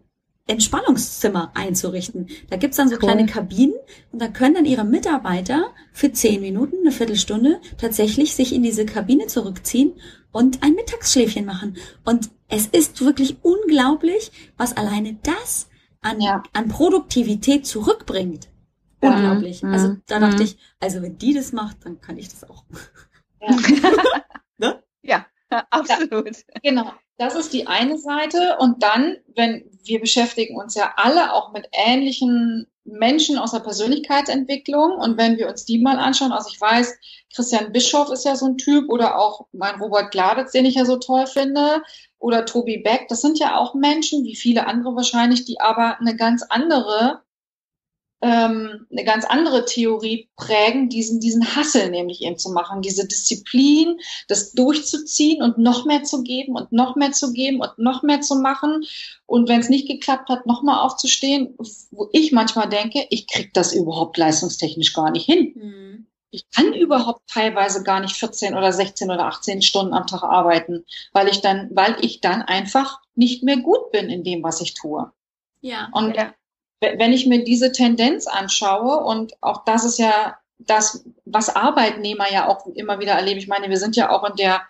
Entspannungszimmer einzurichten. Da gibt's dann so cool. kleine Kabinen und da können dann ihre Mitarbeiter für zehn Minuten, eine Viertelstunde tatsächlich sich in diese Kabine zurückziehen und ein Mittagsschläfchen machen. Und es ist wirklich unglaublich, was alleine das an, ja. an Produktivität zurückbringt. Unglaublich. Mhm. Also da dachte mhm. ich, also wenn die das macht, dann kann ich das auch. Ja, ja absolut. Ja, genau. Das ist die eine Seite. Und dann, wenn wir beschäftigen uns ja alle auch mit ähnlichen Menschen aus der Persönlichkeitsentwicklung. Und wenn wir uns die mal anschauen, also ich weiß, Christian Bischoff ist ja so ein Typ oder auch mein Robert Gladitz, den ich ja so toll finde, oder Tobi Beck, das sind ja auch Menschen, wie viele andere wahrscheinlich, die aber eine ganz andere ähm, eine ganz andere Theorie prägen, diesen, diesen Hassel nämlich eben zu machen, diese Disziplin, das durchzuziehen und noch mehr zu geben und noch mehr zu geben und noch mehr zu machen. Und wenn es nicht geklappt hat, nochmal aufzustehen, wo ich manchmal denke, ich krieg das überhaupt leistungstechnisch gar nicht hin. Mhm. Ich kann überhaupt teilweise gar nicht 14 oder 16 oder 18 Stunden am Tag arbeiten, weil ich dann, weil ich dann einfach nicht mehr gut bin in dem, was ich tue. Ja. Und ja wenn ich mir diese Tendenz anschaue, und auch das ist ja das, was Arbeitnehmer ja auch immer wieder erleben. Ich meine, wir sind ja auch in der,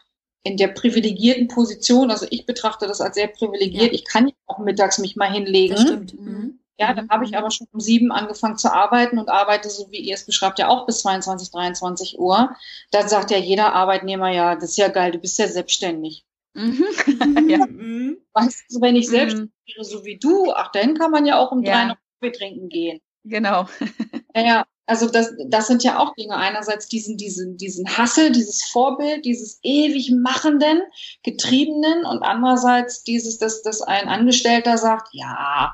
in der privilegierten Position. Also ich betrachte das als sehr privilegiert. Ja. Ich kann ja auch mittags mich mal hinlegen. Das stimmt. Mhm. Ja, dann habe ich mhm. aber schon um sieben angefangen zu arbeiten und arbeite, so wie ihr es beschreibt, ja auch bis 22, 23 Uhr. Da sagt ja jeder Arbeitnehmer, ja, das ist ja geil, du bist ja selbstständig. Mhm. ja. Mhm. Weißt du, wenn ich selbst mhm. wäre, so wie du, ach, dann kann man ja auch um ja. drei noch Kaffee trinken gehen. Genau. ja, also das, das sind ja auch Dinge. Einerseits diesen, diesen, diesen Hassel, dieses Vorbild, dieses ewig machenden, getriebenen und andererseits dieses, dass, dass ein Angestellter sagt, ja,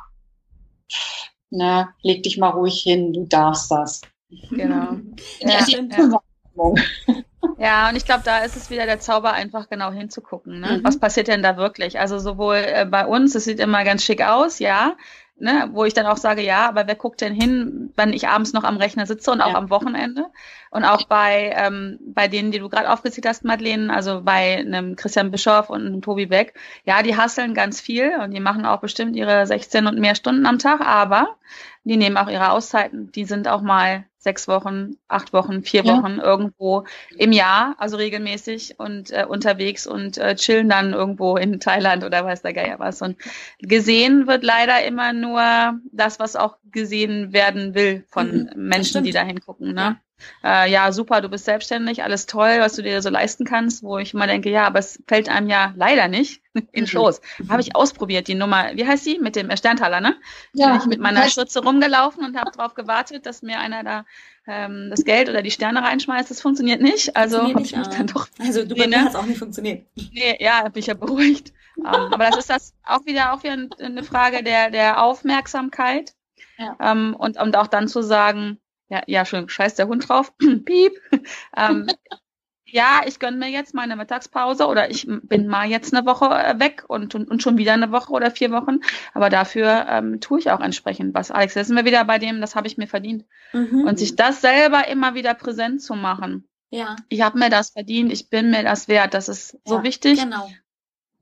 na, leg dich mal ruhig hin, du darfst das. Genau. ja, ja. Ja, und ich glaube, da ist es wieder der Zauber, einfach genau hinzugucken. Ne? Mhm. Was passiert denn da wirklich? Also sowohl äh, bei uns, es sieht immer ganz schick aus, ja, ne, wo ich dann auch sage, ja, aber wer guckt denn hin, wenn ich abends noch am Rechner sitze und auch ja. am Wochenende? Und auch bei, ähm, bei denen, die du gerade aufgezählt hast, Madeleine, also bei einem Christian Bischoff und einem Tobi Beck, ja, die hasseln ganz viel und die machen auch bestimmt ihre 16 und mehr Stunden am Tag, aber die nehmen auch ihre Auszeiten. Die sind auch mal sechs Wochen, acht Wochen, vier ja. Wochen irgendwo im Jahr, also regelmäßig und äh, unterwegs und äh, chillen dann irgendwo in Thailand oder weiß der Geier was. Und gesehen wird leider immer nur das, was auch gesehen werden will von mhm, Menschen, die da hingucken. Ne? Äh, ja, super, du bist selbstständig, alles toll, was du dir so leisten kannst, wo ich immer denke, ja, aber es fällt einem ja leider nicht in mhm. Schoß. Mhm. Habe ich ausprobiert, die Nummer, wie heißt sie? Mit dem Sterntaler, ne? Ja. Bin ich mit meiner Schürze rumgelaufen und habe darauf gewartet, dass mir einer da ähm, das Geld oder die Sterne reinschmeißt. Das funktioniert nicht. Also habe ich mich dann doch. Also du bei mir hat auch nicht funktioniert. Nee, ja, bin ich ja beruhigt. um, ähm, aber das ist das auch wieder auch wieder eine Frage der, der Aufmerksamkeit. Ja. Ähm, und, und auch dann zu sagen, ja, ja, schön, scheiß der Hund drauf. Piep. ähm, ja, ich gönne mir jetzt meine Mittagspause oder ich bin mal jetzt eine Woche äh, weg und, und, und schon wieder eine Woche oder vier Wochen. Aber dafür ähm, tue ich auch entsprechend was. Alex, jetzt sind wir wieder bei dem, das habe ich mir verdient. Mhm. Und sich das selber immer wieder präsent zu machen. Ja. Ich habe mir das verdient, ich bin mir das wert. Das ist so ja, wichtig. Genau.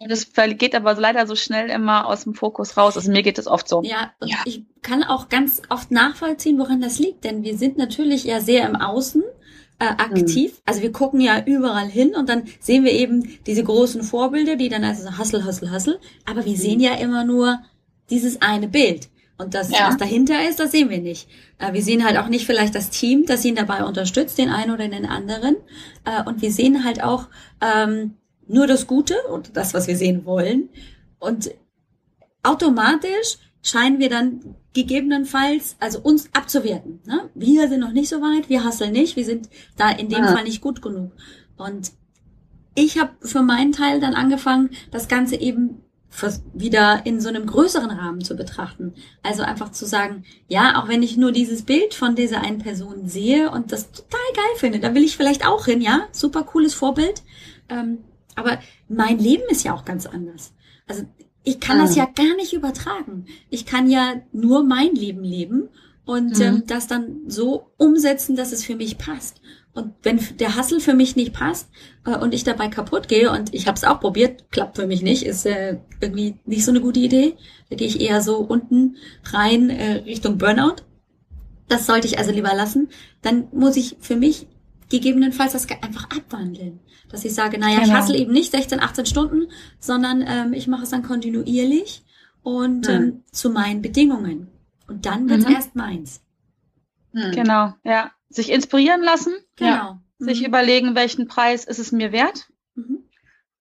Und das geht aber leider so schnell immer aus dem Fokus raus. Also mir geht es oft so. Ja, ja, ich kann auch ganz oft nachvollziehen, woran das liegt. Denn wir sind natürlich ja sehr im Außen äh, aktiv. Mhm. Also wir gucken ja überall hin und dann sehen wir eben diese großen Vorbilder, die dann also so Hustle, Hustle, Hustle. Aber wir mhm. sehen ja immer nur dieses eine Bild. Und das, ja. was dahinter ist, das sehen wir nicht. Äh, wir sehen halt auch nicht vielleicht das Team, das ihn dabei unterstützt, den einen oder den anderen. Äh, und wir sehen halt auch, ähm, nur das Gute und das, was wir sehen wollen. Und automatisch scheinen wir dann gegebenenfalls, also uns abzuwerten. Ne? Wir sind noch nicht so weit, wir hasseln nicht, wir sind da in dem ja. Fall nicht gut genug. Und ich habe für meinen Teil dann angefangen, das Ganze eben wieder in so einem größeren Rahmen zu betrachten. Also einfach zu sagen, ja, auch wenn ich nur dieses Bild von dieser einen Person sehe und das total geil finde, da will ich vielleicht auch hin, ja, super cooles Vorbild. Ähm, aber mein Leben ist ja auch ganz anders. Also ich kann mhm. das ja gar nicht übertragen. Ich kann ja nur mein Leben leben und mhm. ähm, das dann so umsetzen, dass es für mich passt. Und wenn der Hassel für mich nicht passt äh, und ich dabei kaputt gehe und ich habe es auch probiert, klappt für mich nicht, ist äh, irgendwie nicht so eine gute Idee. Da gehe ich eher so unten rein äh, Richtung Burnout. Das sollte ich also lieber lassen. Dann muss ich für mich gegebenenfalls das einfach abwandeln. Dass ich sage, naja, genau. ich hassle eben nicht 16, 18 Stunden, sondern ähm, ich mache es dann kontinuierlich und mhm. ähm, zu meinen Bedingungen. Und dann wird es mhm. erst meins. Mhm. Genau, ja. Sich inspirieren lassen. Genau. Ja. Sich mhm. überlegen, welchen Preis ist es mir wert. Mhm.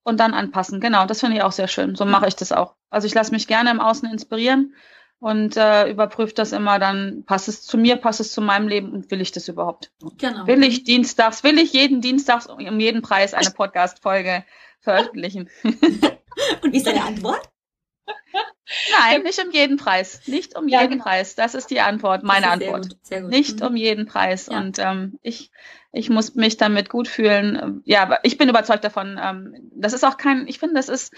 Und dann anpassen. Genau, das finde ich auch sehr schön. So mache ich das auch. Also ich lasse mich gerne im Außen inspirieren und äh, überprüfe das immer dann, passt es zu mir, passt es zu meinem Leben und will ich das überhaupt? Genau. Will ich dienstags, will ich jeden Dienstags um jeden Preis eine Podcast-Folge veröffentlichen? Und wie ist deine Antwort? Nein, nicht um jeden Preis. Nicht um Ja, jeden genau. Preis. Das ist die Antwort, meine sehr Antwort. gut, Sehr gut. Nicht Mhm. um jeden Preis. Ja. Und ähm, ich, ich muss mich damit gut fühlen. Ja, ich bin überzeugt davon. Ähm, das ist auch kein, ich finde, das ist,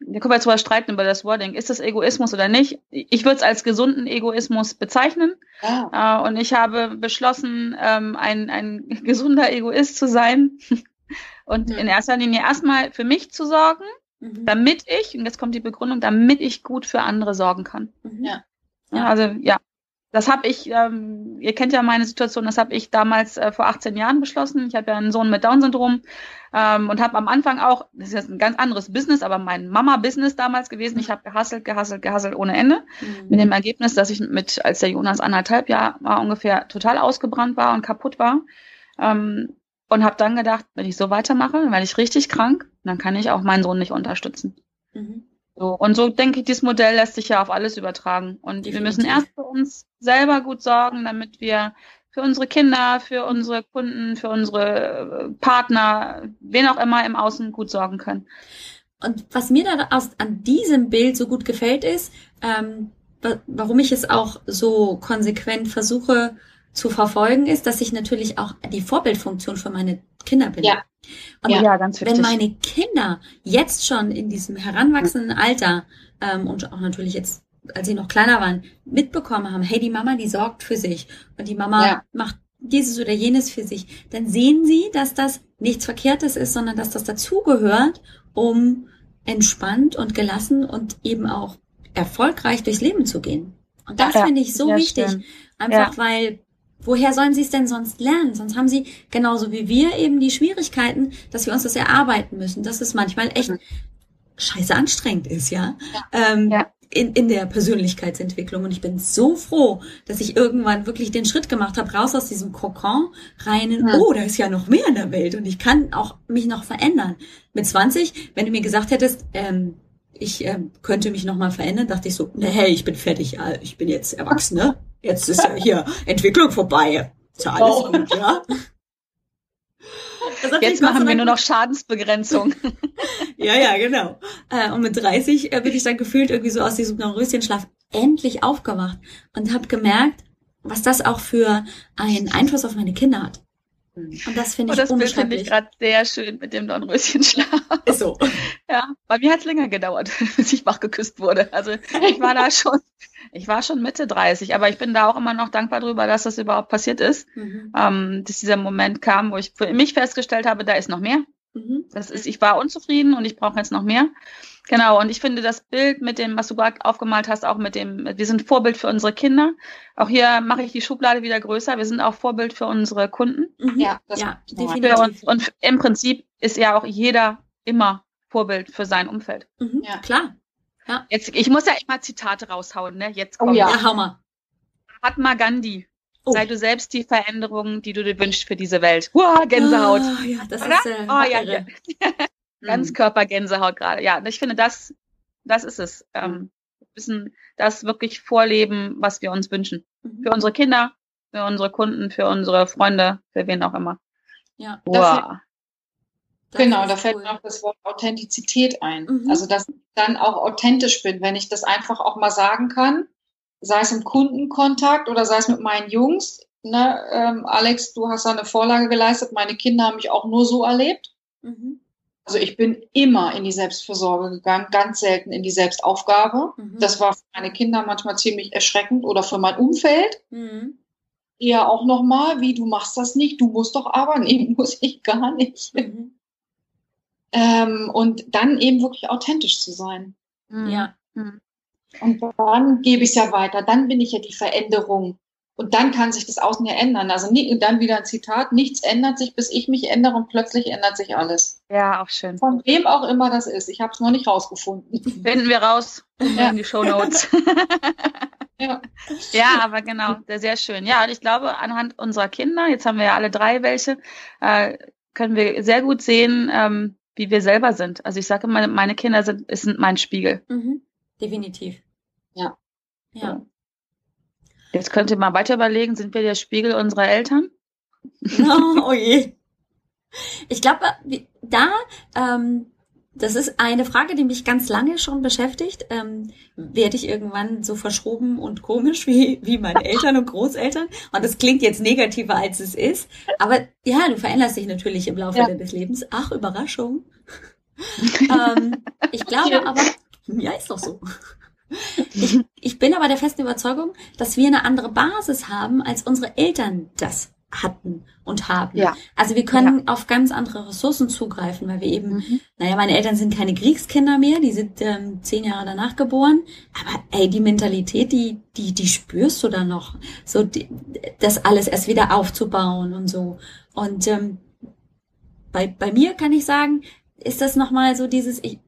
da können wir jetzt drüber streiten über das Wording. Ist das Egoismus oder nicht? Ich würde es als gesunden Egoismus bezeichnen. Ja. Äh, und ich habe beschlossen, ähm, ein, ein gesunder Egoist zu sein. Und Mhm. in erster Linie erstmal für mich zu sorgen, Mhm. damit ich, und jetzt kommt die Begründung, damit ich gut für andere sorgen kann. Mhm. Ja. Ja, also ja, das habe ich, ähm, ihr kennt ja meine Situation, das habe ich damals äh, vor 18 Jahren beschlossen. Ich habe ja einen Sohn mit Down-Syndrom ähm, und habe am Anfang auch, das ist jetzt ein ganz anderes Business, aber mein Mama-Business damals gewesen. Ich habe gehasselt, gehasselt, gehasselt ohne Ende. Mhm. Mit dem Ergebnis, dass ich mit, als der Jonas anderthalb Jahre war, ungefähr total ausgebrannt war und kaputt war. Ähm, und habe dann gedacht, wenn ich so weitermache, werde ich richtig krank, dann kann ich auch meinen Sohn nicht unterstützen. Mhm. So, und so denke ich, dieses Modell lässt sich ja auf alles übertragen. Und wir müssen Definitiv. erst für uns selber gut sorgen, damit wir für unsere Kinder, für unsere Kunden, für unsere äh, Partner, wen auch immer im Außen gut sorgen können. Und was mir da aus, an diesem Bild so gut gefällt, ist, ähm, wa- warum ich es auch so konsequent versuche zu verfolgen, ist, dass ich natürlich auch die Vorbildfunktion für meine Kinder bin. Ja. Und Ja. ganz wenn meine Kinder jetzt schon in diesem heranwachsenden Alter ähm, und auch natürlich jetzt, als sie noch kleiner waren, mitbekommen haben, hey, die Mama, die sorgt für sich und die Mama Ja. macht dieses oder jenes für sich, dann sehen sie, dass das nichts Verkehrtes ist, sondern dass das dazugehört, um entspannt und gelassen und eben auch erfolgreich durchs Leben zu gehen. Und das Ja, finde ich so wichtig. schön. Einfach weil, woher sollen sie es denn sonst lernen? Sonst haben sie genauso wie wir eben die Schwierigkeiten, dass wir uns das erarbeiten müssen, dass es manchmal echt scheiße anstrengend ist, ja. Ähm, Ja. In, in der Persönlichkeitsentwicklung. Und ich bin so froh, dass ich irgendwann wirklich den Schritt gemacht habe, raus aus diesem Kokon, rein in, Ja. oh, da ist ja noch mehr in der Welt und ich kann auch mich noch verändern. Mit 20, wenn du mir gesagt hättest, ähm, ich ähm, könnte mich noch mal verändern, dachte ich so, ne, hey, ich bin fertig, ja, ich bin jetzt erwachsen, ne? Jetzt ist ja hier Entwicklung vorbei. Ist ja alles Oh. gut, ja? Jetzt machen wir nur noch Schadensbegrenzung. ja, ja, genau. Äh, und mit 30 äh, bin ich dann gefühlt irgendwie so aus diesem Dornröschenschlaf endlich aufgewacht und habe gemerkt, was das auch für einen Einfluss auf meine Kinder hat. Und das finde Und ich Oh, das Bild finde ich gerade sehr schön mit dem Dornröschenschlaf. Ist so. Ja, bei mir hat es länger gedauert, bis ich wach geküsst wurde. Also ich war da schon, ich war schon Mitte 30, aber ich bin da auch immer noch dankbar drüber, dass das überhaupt passiert ist. Mhm. Ähm, dass dieser Moment kam, wo ich für mich festgestellt habe, da ist noch mehr. Mhm. Das ist, ich war unzufrieden und ich brauche jetzt noch mehr. Genau, und ich finde das Bild mit dem, was du gerade aufgemalt hast, auch mit dem, wir sind Vorbild für unsere Kinder. Auch hier mache ich die Schublade wieder größer. Wir sind auch Vorbild für unsere Kunden. Mhm. Ja, das ja, definitiv. uns. Und im Prinzip ist ja auch jeder immer Vorbild für sein Umfeld. Mhm. Ja. Klar. Jetzt, ich muss ja immer Zitate raushauen, ne? Jetzt Oh kommt Ja. Ja, hau mal. Mahatma Gandhi. Oh. Sei du selbst die Veränderung, die du dir wünschst für diese Welt. Wow, Gänsehaut. Oh, ja, das Oder? ist äh, Oh, ja, irre. Ganz Mhm. Körpergänsehaut gerade. Ja, und ich finde, das, das ist es. Ähm, wir müssen das wirklich vorleben, was wir uns wünschen. Mhm. Für unsere Kinder, für unsere Kunden, für unsere Freunde, für wen auch immer. Ja, Wow. das genau, da fällt cool. mir auch das Wort Authentizität ein. Mhm. Also, dass ich dann auch authentisch bin, wenn ich das einfach auch mal sagen kann, sei es im Kundenkontakt oder sei es mit meinen Jungs. Ne, ähm, Alex, du hast da eine Vorlage geleistet. Meine Kinder haben mich auch nur so erlebt. Mhm. Also ich bin immer in die Selbstfürsorge gegangen, ganz selten in die Selbstaufgabe. Mhm. Das war für meine Kinder manchmal ziemlich erschreckend oder für mein Umfeld Mhm. eher auch nochmal, wie du machst das nicht, du musst doch aber, nee, muss ich gar nicht. Mhm. Ähm, und dann eben wirklich authentisch zu sein. Ja. Und dann gebe ich es ja weiter, dann bin ich ja die Veränderung. Und dann kann sich das Außen ja ändern. Also nie, dann wieder ein Zitat, nichts ändert sich, bis ich mich ändere und plötzlich ändert sich alles. Ja, auch schön. Von wem auch immer das ist. Ich habe es noch nicht rausgefunden. Finden wir raus Ja. in die Show Notes. Ja. Ja, aber genau, sehr, sehr schön. Ja, und ich glaube, anhand unserer Kinder, jetzt haben wir ja alle drei welche, äh, können wir sehr gut sehen, ähm, wie wir selber sind. Also ich sage immer, meine Kinder sind, sind mein Spiegel. Mhm. Definitiv. Ja. Ja. Jetzt könnt ihr mal weiter überlegen, sind wir der Spiegel unserer Eltern? Oh, oh je. Ich glaube, da, ähm, das ist eine Frage, die mich ganz lange schon beschäftigt. Ähm, werde ich irgendwann so verschoben und komisch wie, wie meine Eltern und Großeltern? Und das klingt jetzt negativer, als es ist. Aber ja, du veränderst dich natürlich im Laufe ja. des Lebens. Ach, Überraschung. ähm, ich glaube aber, ja, ist doch so. Ich, ich bin aber der festen Überzeugung, dass wir eine andere Basis haben, als unsere Eltern das hatten und haben. Ja. Also wir können ja. auf ganz andere Ressourcen zugreifen, weil wir eben, mhm. naja, meine Eltern sind keine Kriegskinder mehr, die sind ähm, zehn Jahre danach geboren, aber ey, die Mentalität, die, die, die spürst du dann noch, so die, das alles erst wieder aufzubauen und so. Und ähm, bei, bei mir kann ich sagen, ist das nochmal so dieses, ich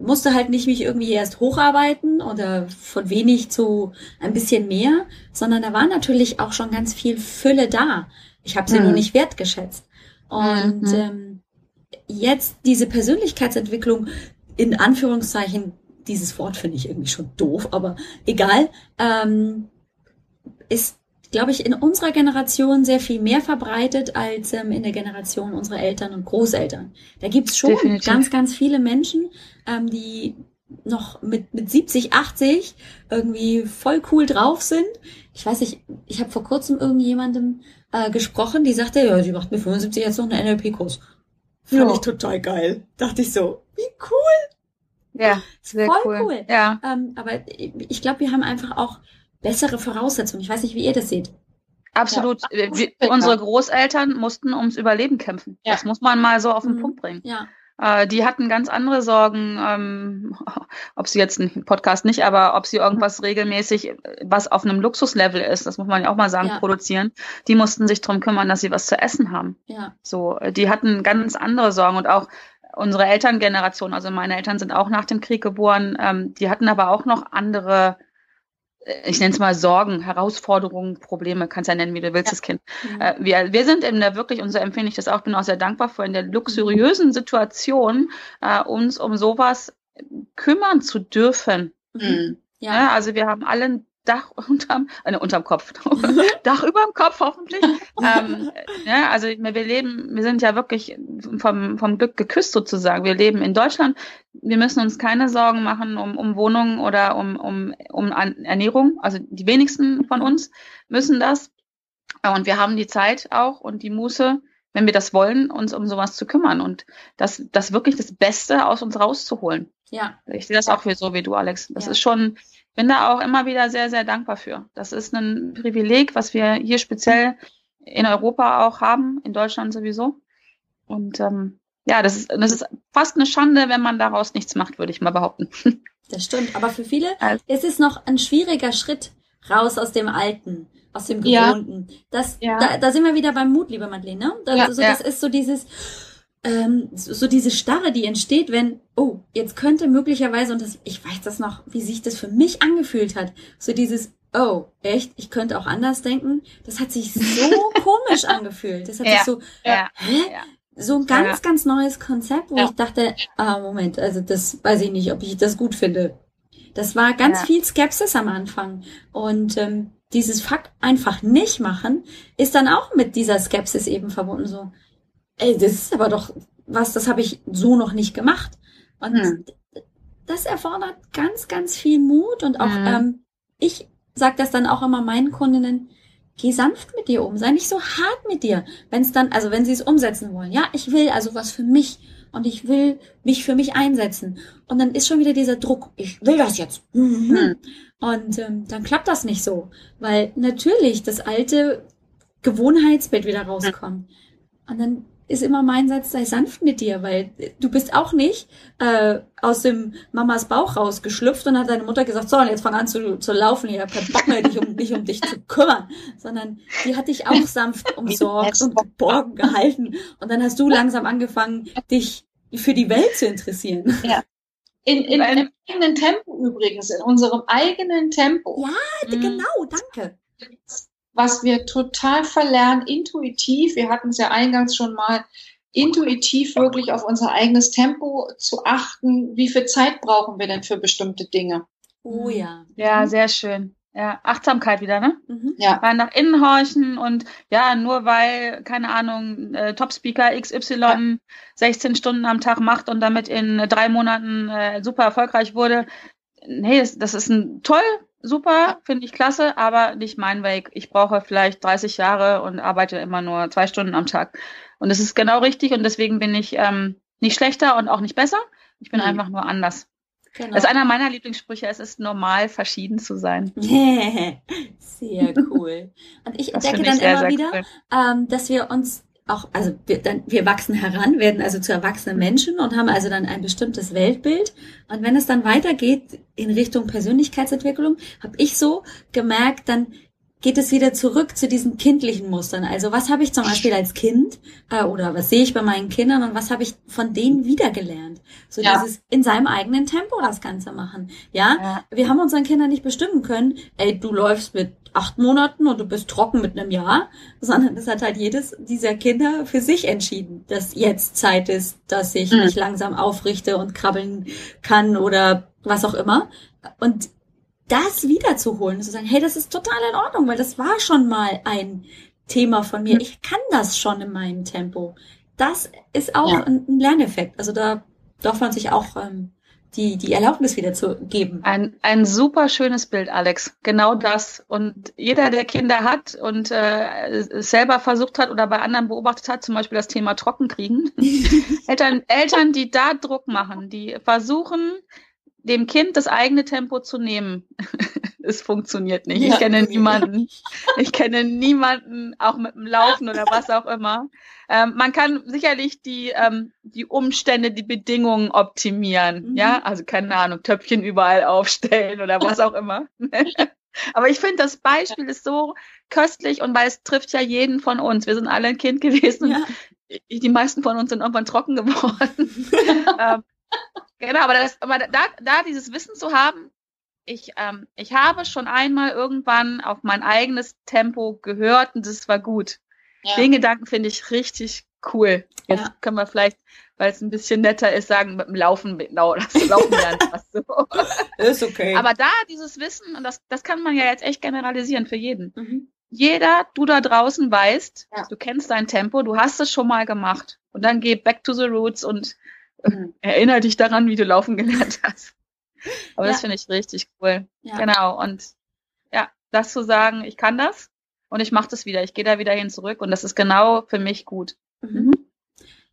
musste halt nicht mich irgendwie erst hocharbeiten oder von wenig zu ein bisschen mehr, sondern da war natürlich auch schon ganz viel Fülle da. Ich habe sie mhm. nur nicht wertgeschätzt. Und mhm. ähm, jetzt diese Persönlichkeitsentwicklung in Anführungszeichen, dieses Wort finde ich irgendwie schon doof, aber egal, ähm, ist glaube ich, in unserer Generation sehr viel mehr verbreitet als ähm, in der Generation unserer Eltern und Großeltern. Da gibt's schon Definitiv. ganz, ganz viele Menschen, ähm, die noch mit, mit 70, 80 irgendwie voll cool drauf sind. Ich weiß nicht, ich habe vor kurzem irgendjemandem äh, gesprochen, die sagte, ja, sie macht mit 75 jetzt noch einen NLP-Kurs. Fand ja. ich total geil. Dachte ich so, wie cool. Ja, sehr voll cool. cool. Ja. Ähm, aber ich glaube, wir haben einfach auch bessere Voraussetzungen. Ich weiß nicht, wie ihr das seht. Absolut. Ja. Wir, unsere Großeltern mussten ums Überleben kämpfen. Ja. Das muss man mal so auf den mhm. Punkt bringen. Ja. Äh, die hatten ganz andere Sorgen, ähm, ob sie jetzt ein Podcast nicht, aber ob sie irgendwas regelmäßig, was auf einem Luxuslevel ist, das muss man ja auch mal sagen, ja. produzieren. Die mussten sich drum kümmern, dass sie was zu essen haben. Ja. So, die hatten ganz andere Sorgen und auch unsere Elterngeneration, also meine Eltern sind auch nach dem Krieg geboren, ähm, die hatten aber auch noch andere ich nenne es mal Sorgen, Herausforderungen, Probleme, kannst ja nennen, wie du willst, ja. das Kind. Mhm. Äh, wir, wir sind in der wirklich, und so empfinde ich das auch, bin auch sehr dankbar für, in der luxuriösen Situation, äh, uns um sowas kümmern zu dürfen. Mhm. Ja. ja. also wir haben alle Dach unterm, äh, unterm Kopf, Dach überm Kopf hoffentlich. ähm, ja, also wir leben, wir sind ja wirklich vom, vom Glück geküsst sozusagen. Wir leben in Deutschland. Wir müssen uns keine Sorgen machen um, um Wohnungen oder um, um, um Ernährung. Also die wenigsten von uns müssen das. Und wir haben die Zeit auch und die Muße, wenn wir das wollen, uns um sowas zu kümmern und das, das wirklich das Beste aus uns rauszuholen. Ja. Ich sehe das auch wie so wie du, Alex. Das ja. ist schon, bin da auch immer wieder sehr, sehr dankbar für. Das ist ein Privileg, was wir hier speziell in Europa auch haben, in Deutschland sowieso. Und ähm, ja, das ist, das ist fast eine Schande, wenn man daraus nichts macht, würde ich mal behaupten. Das stimmt. Aber für viele also, ist es noch ein schwieriger Schritt raus aus dem Alten, aus dem Gewohnten. Ja. Das, ja. Da, da sind wir wieder beim Mut, liebe Madeleine. Ne? Das, ja, also, das ist so dieses, ähm, so, diese Starre, die entsteht, wenn, oh, jetzt könnte möglicherweise, und das, ich weiß das noch, wie sich das für mich angefühlt hat, so dieses, oh, echt, ich könnte auch anders denken, das hat sich so komisch angefühlt. Das hat ja, sich so, ja, hä? Ja. So ein ganz, ganz neues Konzept, wo ich dachte, ah, Moment, also das weiß ich nicht, ob ich das gut finde. Das war ganz viel Skepsis am Anfang. Und ähm, dieses Fakt einfach nicht machen, ist dann auch mit dieser Skepsis eben verbunden. So, ey, das ist aber doch was, das habe ich so noch nicht gemacht. Und hm. das erfordert ganz, ganz viel Mut und auch, hm. ähm, ich sage das dann auch immer meinen Kundinnen, geh sanft mit dir um, sei nicht so hart mit dir. Wenn es dann, also wenn sie es umsetzen wollen, ja, ich will also was für mich und ich will mich für mich einsetzen. Und dann ist schon wieder dieser Druck, ich will das jetzt. Mhm. Hm. Und ähm, dann klappt das nicht so, weil natürlich das alte Gewohnheitsbild wieder rauskommt. Und dann ist immer mein Satz, sei sanft mit dir, weil du bist auch nicht äh, aus dem Mamas Bauch rausgeschlüpft und hat deine Mutter gesagt, so, und jetzt fang an zu, zu laufen, ich habe keinen Bock mehr, dich um, dich um dich zu kümmern, sondern die hat dich auch sanft umsorgt und geborgen gehalten und dann hast du langsam angefangen, dich für die Welt zu interessieren. Ja. In, in einem eigenen Tempo übrigens, in unserem eigenen Tempo. Ja, mhm. genau, danke was wir total verlernen, intuitiv, wir hatten es ja eingangs schon mal, intuitiv wirklich auf unser eigenes Tempo zu achten, wie viel Zeit brauchen wir denn für bestimmte Dinge. Oh ja. Ja, sehr schön. Ja, Achtsamkeit wieder, ne? Mhm. Ja. Weil nach innen horchen und ja, nur weil, keine Ahnung, äh, Topspeaker XY 16 Stunden am Tag macht und damit in drei Monaten äh, super erfolgreich wurde. Nee, das, das ist ein toll, super, finde ich klasse, aber nicht mein Weg. Ich brauche vielleicht 30 Jahre und arbeite immer nur zwei Stunden am Tag. Und das ist genau richtig und deswegen bin ich ähm, nicht schlechter und auch nicht besser. Ich bin Mhm. einfach nur anders. Genau. Das ist einer meiner Lieblingssprüche. Es ist normal, verschieden zu sein. Sehr cool. Und ich Das entdecke finde dann ich sehr, immer sehr wieder, cool. ähm, dass wir uns auch, also wir, dann, wir wachsen heran, werden also zu erwachsenen Menschen und haben also dann ein bestimmtes Weltbild. Und wenn es dann weitergeht in Richtung Persönlichkeitsentwicklung, habe ich so gemerkt, dann geht es wieder zurück zu diesen kindlichen Mustern. Also was habe ich zum Beispiel als Kind äh, oder was sehe ich bei meinen Kindern und was habe ich von denen wiedergelernt? So Ja. dieses in seinem eigenen Tempo das Ganze machen. Ja, Ja. wir haben unseren Kindern nicht bestimmen können, ey, du läufst mit acht Monaten und du bist trocken mit einem Jahr, sondern es hat halt jedes dieser Kinder für sich entschieden, dass jetzt Zeit ist, dass ich Mhm. mich langsam aufrichte und krabbeln kann oder was auch immer. Und das wiederzuholen, zu sagen, hey, das ist total in Ordnung, weil das war schon mal ein Thema von mir. Ich kann das schon in meinem Tempo. Das ist auch Ja. ein, ein Lerneffekt. Also da darf man sich auch ähm, die, die Erlaubnis wieder zu geben. Ein, ein super schönes Bild, Alex. Genau das. Und jeder, der Kinder hat und äh, selber versucht hat oder bei anderen beobachtet hat, zum Beispiel das Thema Trockenkriegen, Eltern, Eltern, die da Druck machen, die versuchen, dem Kind das eigene Tempo zu nehmen. es funktioniert nicht. Ich Ja. kenne niemanden. Ich kenne niemanden, auch mit dem Laufen oder was auch immer. Ähm, man kann sicherlich die, ähm, die Umstände, die Bedingungen optimieren. Mhm. Ja, also keine Ahnung, Töpfchen überall aufstellen oder was auch immer. Aber ich finde, das Beispiel ist so köstlich und weil es trifft ja jeden von uns. Wir sind alle ein Kind gewesen. Ja. Die meisten von uns sind irgendwann trocken geworden. ähm, genau, aber, das, aber da, da dieses Wissen zu haben, ich, ähm, ich habe schon einmal irgendwann auf mein eigenes Tempo gehört und das war gut. Ja. Den Gedanken finde ich richtig cool. Jetzt Ja. können wir vielleicht, weil es ein bisschen netter ist, sagen, mit dem Laufen, mit, no, das Laufen lernen. so. Ist okay. Aber da dieses Wissen, und das, das kann man ja jetzt echt generalisieren für jeden. mhm. Jeder, du da draußen weißt, Ja. du kennst dein Tempo, du hast es schon mal gemacht. Und dann geh back to the roots und Mhm. erinnere dich daran, wie du laufen gelernt hast. Aber Ja. das finde ich richtig cool. ja. Genau. Und ja, das zu sagen, ich kann das und ich mache das wieder. Ich gehe da wieder hin zurück und das ist genau für mich gut. Mhm.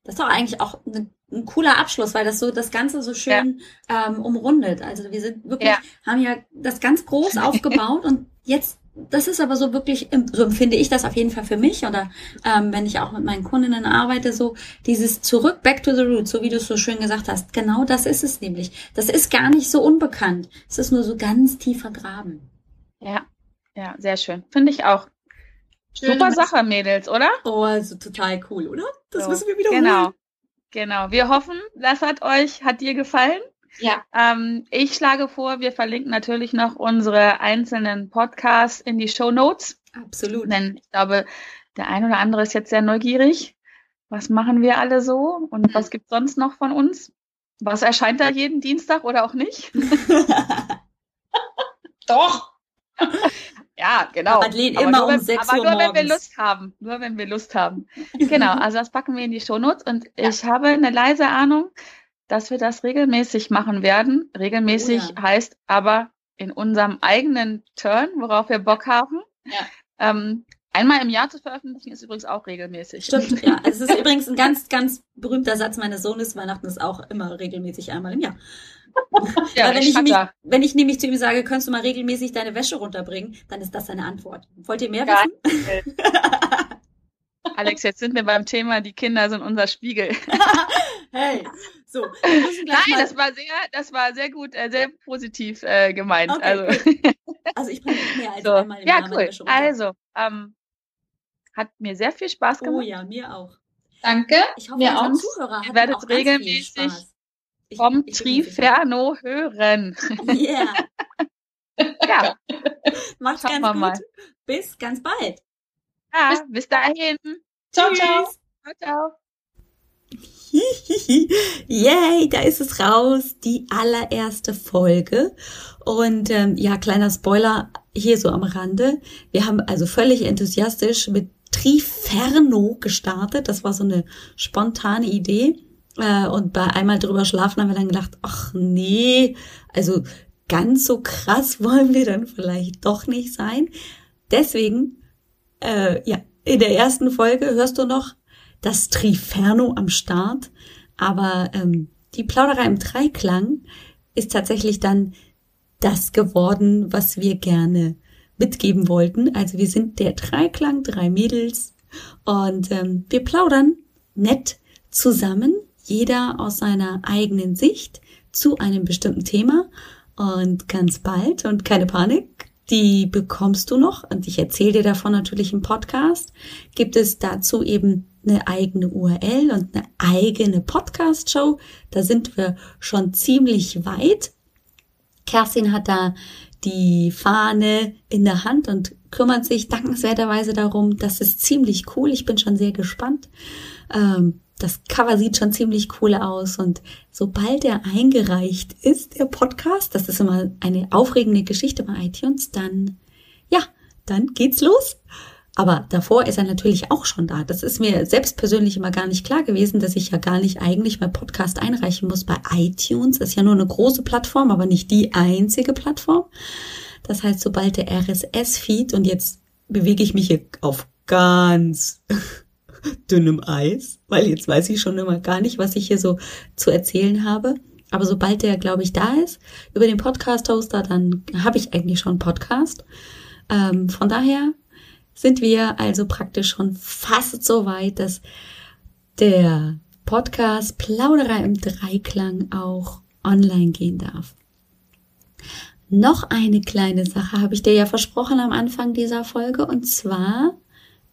Das ist doch eigentlich auch ein, ein cooler Abschluss, weil das so das Ganze so schön ähm, umrundet. Also wir sind wirklich, Ja. haben ja das ganz groß aufgebaut und jetzt, das ist aber so wirklich, so empfinde ich das auf jeden Fall für mich oder ähm, wenn ich auch mit meinen Kundinnen arbeite, so dieses zurück, back to the roots, so wie du es so schön gesagt hast. Genau das ist es nämlich. Das ist gar nicht so unbekannt. Es ist nur so ganz tief vergraben. Ja, ja, sehr schön. Finde ich auch. Schöne Super. Sache, Mädels, oder? Oh, also total cool, oder? Das So, müssen wir wiederholen. Genau. Genau. Wir hoffen, das hat euch, hat dir gefallen. Ja. Ähm, ich schlage vor, wir verlinken natürlich noch unsere einzelnen Podcasts in die Show Notes, Absolut. denn ich glaube, der ein oder andere ist jetzt sehr neugierig. Was machen wir alle so und was gibt's sonst noch von uns? Was erscheint da jeden Dienstag oder auch nicht? Doch. Ja, genau. Madeleine, Aber immer nur, um wenn, 6 aber Uhr nur wenn wir. Lust haben. Nur wenn wir Lust haben. Genau, also das packen wir in die Shownotes und ich habe eine leise Ahnung, dass wir das regelmäßig machen werden. Regelmäßig Oh ja. heißt aber in unserem eigenen Turn, worauf wir Bock haben. Ja. Ähm, einmal im Jahr zu veröffentlichen ist übrigens auch regelmäßig. Stimmt, ja. Also es ist übrigens ein ganz, ganz berühmter Satz meines Sohnes. Weihnachten ist auch immer regelmäßig einmal im Jahr. Ja, wenn ich ich, nämlich, Vater. wenn ich nämlich zu ihm sage, könntest du mal regelmäßig deine Wäsche runterbringen, dann ist das seine Antwort. Wollt ihr mehr Geil. wissen? Alex, jetzt sind wir beim Thema, die Kinder sind unser Spiegel. hey, so. Nein, mal, das war sehr, das war sehr gut, äh, sehr positiv äh, gemeint. Okay, also, also ich bringe mehr als so. einmal im Ja, Jahr meine cool. Also, ähm, hat mir sehr viel Spaß oh gemacht. ja, mir auch. Danke. Ich hoffe, Mir auch. Zuhörer Ihr werdet auch regelmäßig vom. Triferno hören. Yeah. Ja, Macht's Schauen ganz gut. mal. Bis ganz bald. ja bis dahin. Ciao, ciao. Tschüss. Ciao, ciao. Yay, da ist es raus, die allererste Folge. Und ähm, ja, kleiner Spoiler hier so am Rande. Wir haben also völlig enthusiastisch mit Triferno gestartet. Das war so eine spontane Idee. Äh, und bei einmal drüber schlafen haben wir dann gedacht, ach nee, also ganz so krass wollen wir dann vielleicht doch nicht sein. Deswegen, äh, ja, in der ersten Folge hörst du noch das Triferno am Start. Aber ähm, die Plauderei im Dreiklang ist tatsächlich dann das geworden, was wir gerne mitgeben wollten. Also wir sind der Dreiklang, drei Mädels und ähm, wir plaudern nett zusammen, jeder aus seiner eigenen Sicht zu einem bestimmten Thema und ganz bald und keine Panik, die bekommst du noch und ich erzähle dir davon natürlich im Podcast. Gibt es dazu eben eine eigene URL und eine eigene Podcast-Show. Da sind wir schon ziemlich weit. Kerstin hat da die Fahne in der Hand und kümmert sich dankenswerterweise darum. Das ist ziemlich cool. Ich bin schon sehr gespannt. Ähm, das Cover sieht schon ziemlich cool aus und sobald er eingereicht ist, der Podcast, das ist immer eine aufregende Geschichte bei iTunes, dann, ja, dann geht's los. Aber davor ist er natürlich auch schon da. Das ist mir selbst persönlich immer gar nicht klar gewesen, dass ich ja gar nicht eigentlich mein Podcast einreichen muss bei iTunes. Ist ja nur eine große Plattform, aber nicht die einzige Plattform. Das heißt, sobald der RSS-Feed und jetzt bewege ich mich hier auf ganz dünnem Eis, weil jetzt weiß ich schon immer gar nicht, was ich hier so zu erzählen habe. Aber sobald der, glaube ich, da ist, über den Podcast-Hoster, dann habe ich eigentlich schon einen Podcast. Ähm, von daher sind wir also praktisch schon fast so weit, dass der Podcast Plauderei im Dreiklang auch online gehen darf. Noch eine kleine Sache habe ich dir ja versprochen am Anfang dieser Folge und zwar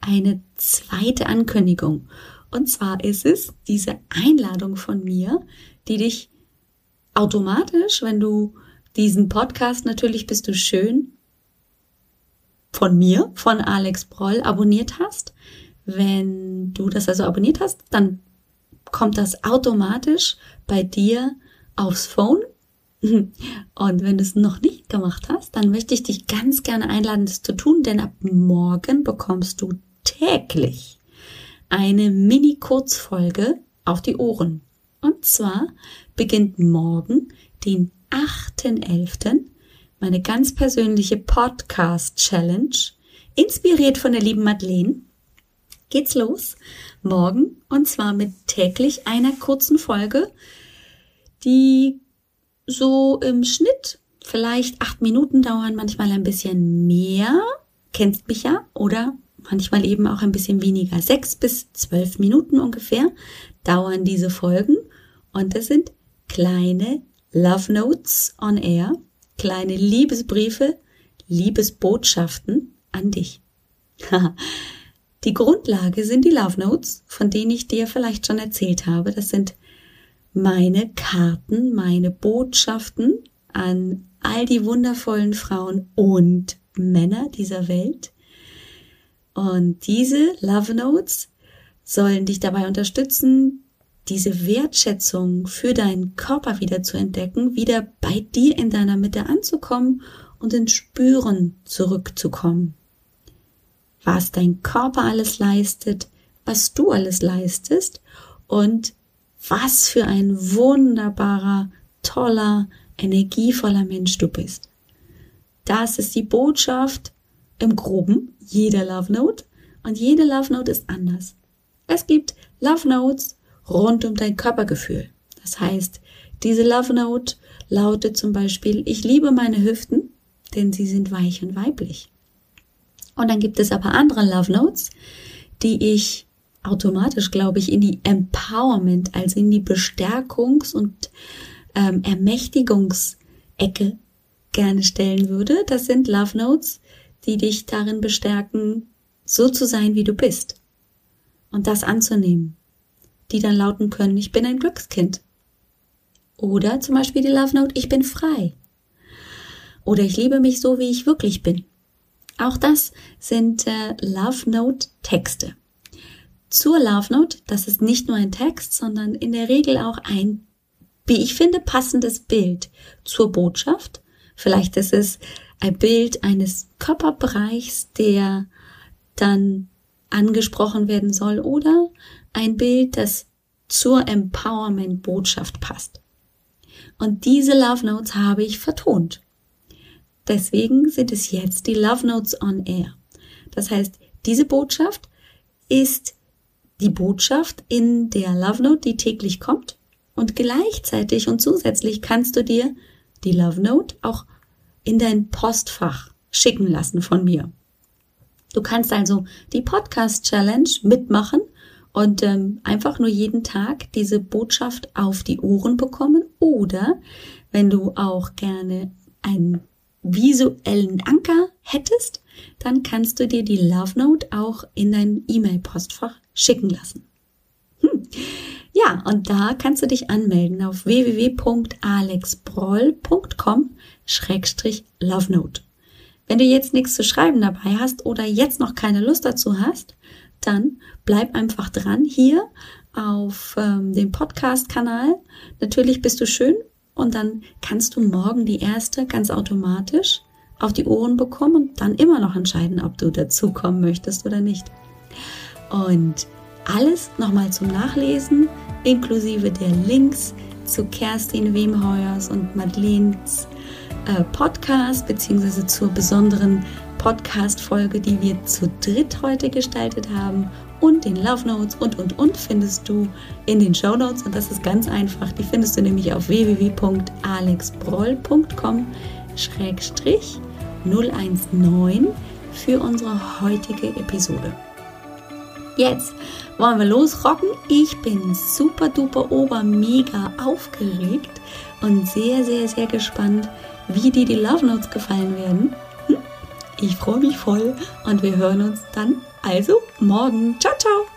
eine zweite Ankündigung. Und zwar ist es diese Einladung von mir, die dich automatisch, wenn du diesen Podcast natürlich bist du schön von mir, von Alex Broll, abonniert hast. Wenn du das also abonniert hast, dann kommt das automatisch bei dir aufs Phone. Und wenn du es noch nicht gemacht hast, dann möchte ich dich ganz gerne einladen, das zu tun, denn ab morgen bekommst du täglich eine Mini-Kurzfolge auf die Ohren. Und zwar beginnt morgen, den 8.11., meine ganz persönliche Podcast Challenge, inspiriert von der lieben Madeleine, geht's los morgen und zwar mit täglich einer kurzen Folge, die so im Schnitt vielleicht acht Minuten dauern, manchmal ein bisschen mehr, kennst mich ja, oder manchmal eben auch ein bisschen weniger. Sechs bis zwölf Minuten ungefähr dauern diese Folgen und das sind kleine Love Notes on Air kleine Liebesbriefe, Liebesbotschaften an dich. die Grundlage sind die Love Notes, von denen ich dir vielleicht schon erzählt habe. Das sind meine Karten, meine Botschaften an all die wundervollen Frauen und Männer dieser Welt. Und diese Love Notes sollen dich dabei unterstützen, diese Wertschätzung für deinen Körper wieder zu entdecken, wieder bei dir in deiner Mitte anzukommen und ins Spüren zurückzukommen. Was dein Körper alles leistet, was du alles leistest und was für ein wunderbarer, toller, energievoller Mensch du bist. Das ist die Botschaft im Groben jeder Love Note und jede Love Note ist anders. Es gibt Love Notes rund um dein Körpergefühl. Das heißt, diese Love Note lautet zum Beispiel, ich liebe meine Hüften, denn sie sind weich und weiblich. Und dann gibt es aber andere Love Notes, die ich automatisch, glaube ich, in die Empowerment, also in die Bestärkungs- und ähm, Ermächtigungsecke gerne stellen würde. Das sind Love Notes, die dich darin bestärken, so zu sein, wie du bist. Und das anzunehmen die dann lauten können, ich bin ein Glückskind. Oder zum Beispiel die Love Note, ich bin frei. Oder ich liebe mich so, wie ich wirklich bin. Auch das sind äh, Love Note Texte. zur Love Note. Das ist nicht nur ein Text, sondern in der Regel auch ein, wie ich finde, passendes Bild zur Botschaft. Vielleicht ist es ein Bild eines Körperbereichs, der dann angesprochen werden soll oder ein Bild, das zur Empowerment-Botschaft passt. Und diese Love Notes habe ich vertont. Deswegen sind es jetzt die Love Notes on Air. Das heißt, diese Botschaft ist die Botschaft in der Love Note, die täglich kommt. Und gleichzeitig und zusätzlich kannst du dir die Love Note auch in dein Postfach schicken lassen von mir. Du kannst also die Podcast Challenge mitmachen und ähm, einfach nur jeden Tag diese Botschaft auf die Ohren bekommen oder wenn du auch gerne einen visuellen Anker hättest, dann kannst du dir die Love Note auch in dein E-Mail-Postfach schicken lassen. Hm. Ja, und da kannst du dich anmelden auf www.alexbroll.com-love note. Wenn du jetzt nichts zu schreiben dabei hast oder jetzt noch keine Lust dazu hast, dann bleib einfach dran hier auf ähm, dem Podcast-Kanal. Natürlich bist du schön und dann kannst du morgen die erste ganz automatisch auf die Ohren bekommen und dann immer noch entscheiden, ob du dazukommen möchtest oder nicht. Und alles nochmal zum Nachlesen, inklusive der Links zu Kerstin Wemheuers und Madeleines äh, Podcast, beziehungsweise zur besonderen Podcast-Folge, die wir zu dritt heute gestaltet haben und den Love Notes und und und findest du in den Show Notes und das ist ganz einfach. Die findest du nämlich auf www.alexbroll.com 019 für unsere heutige Episode. Jetzt wollen wir losrocken. Ich bin super duper ober mega aufgeregt und sehr, sehr, sehr gespannt, wie dir die Love Notes gefallen werden. Hm? Ich freue mich voll und wir hören uns dann also morgen. Ciao, ciao!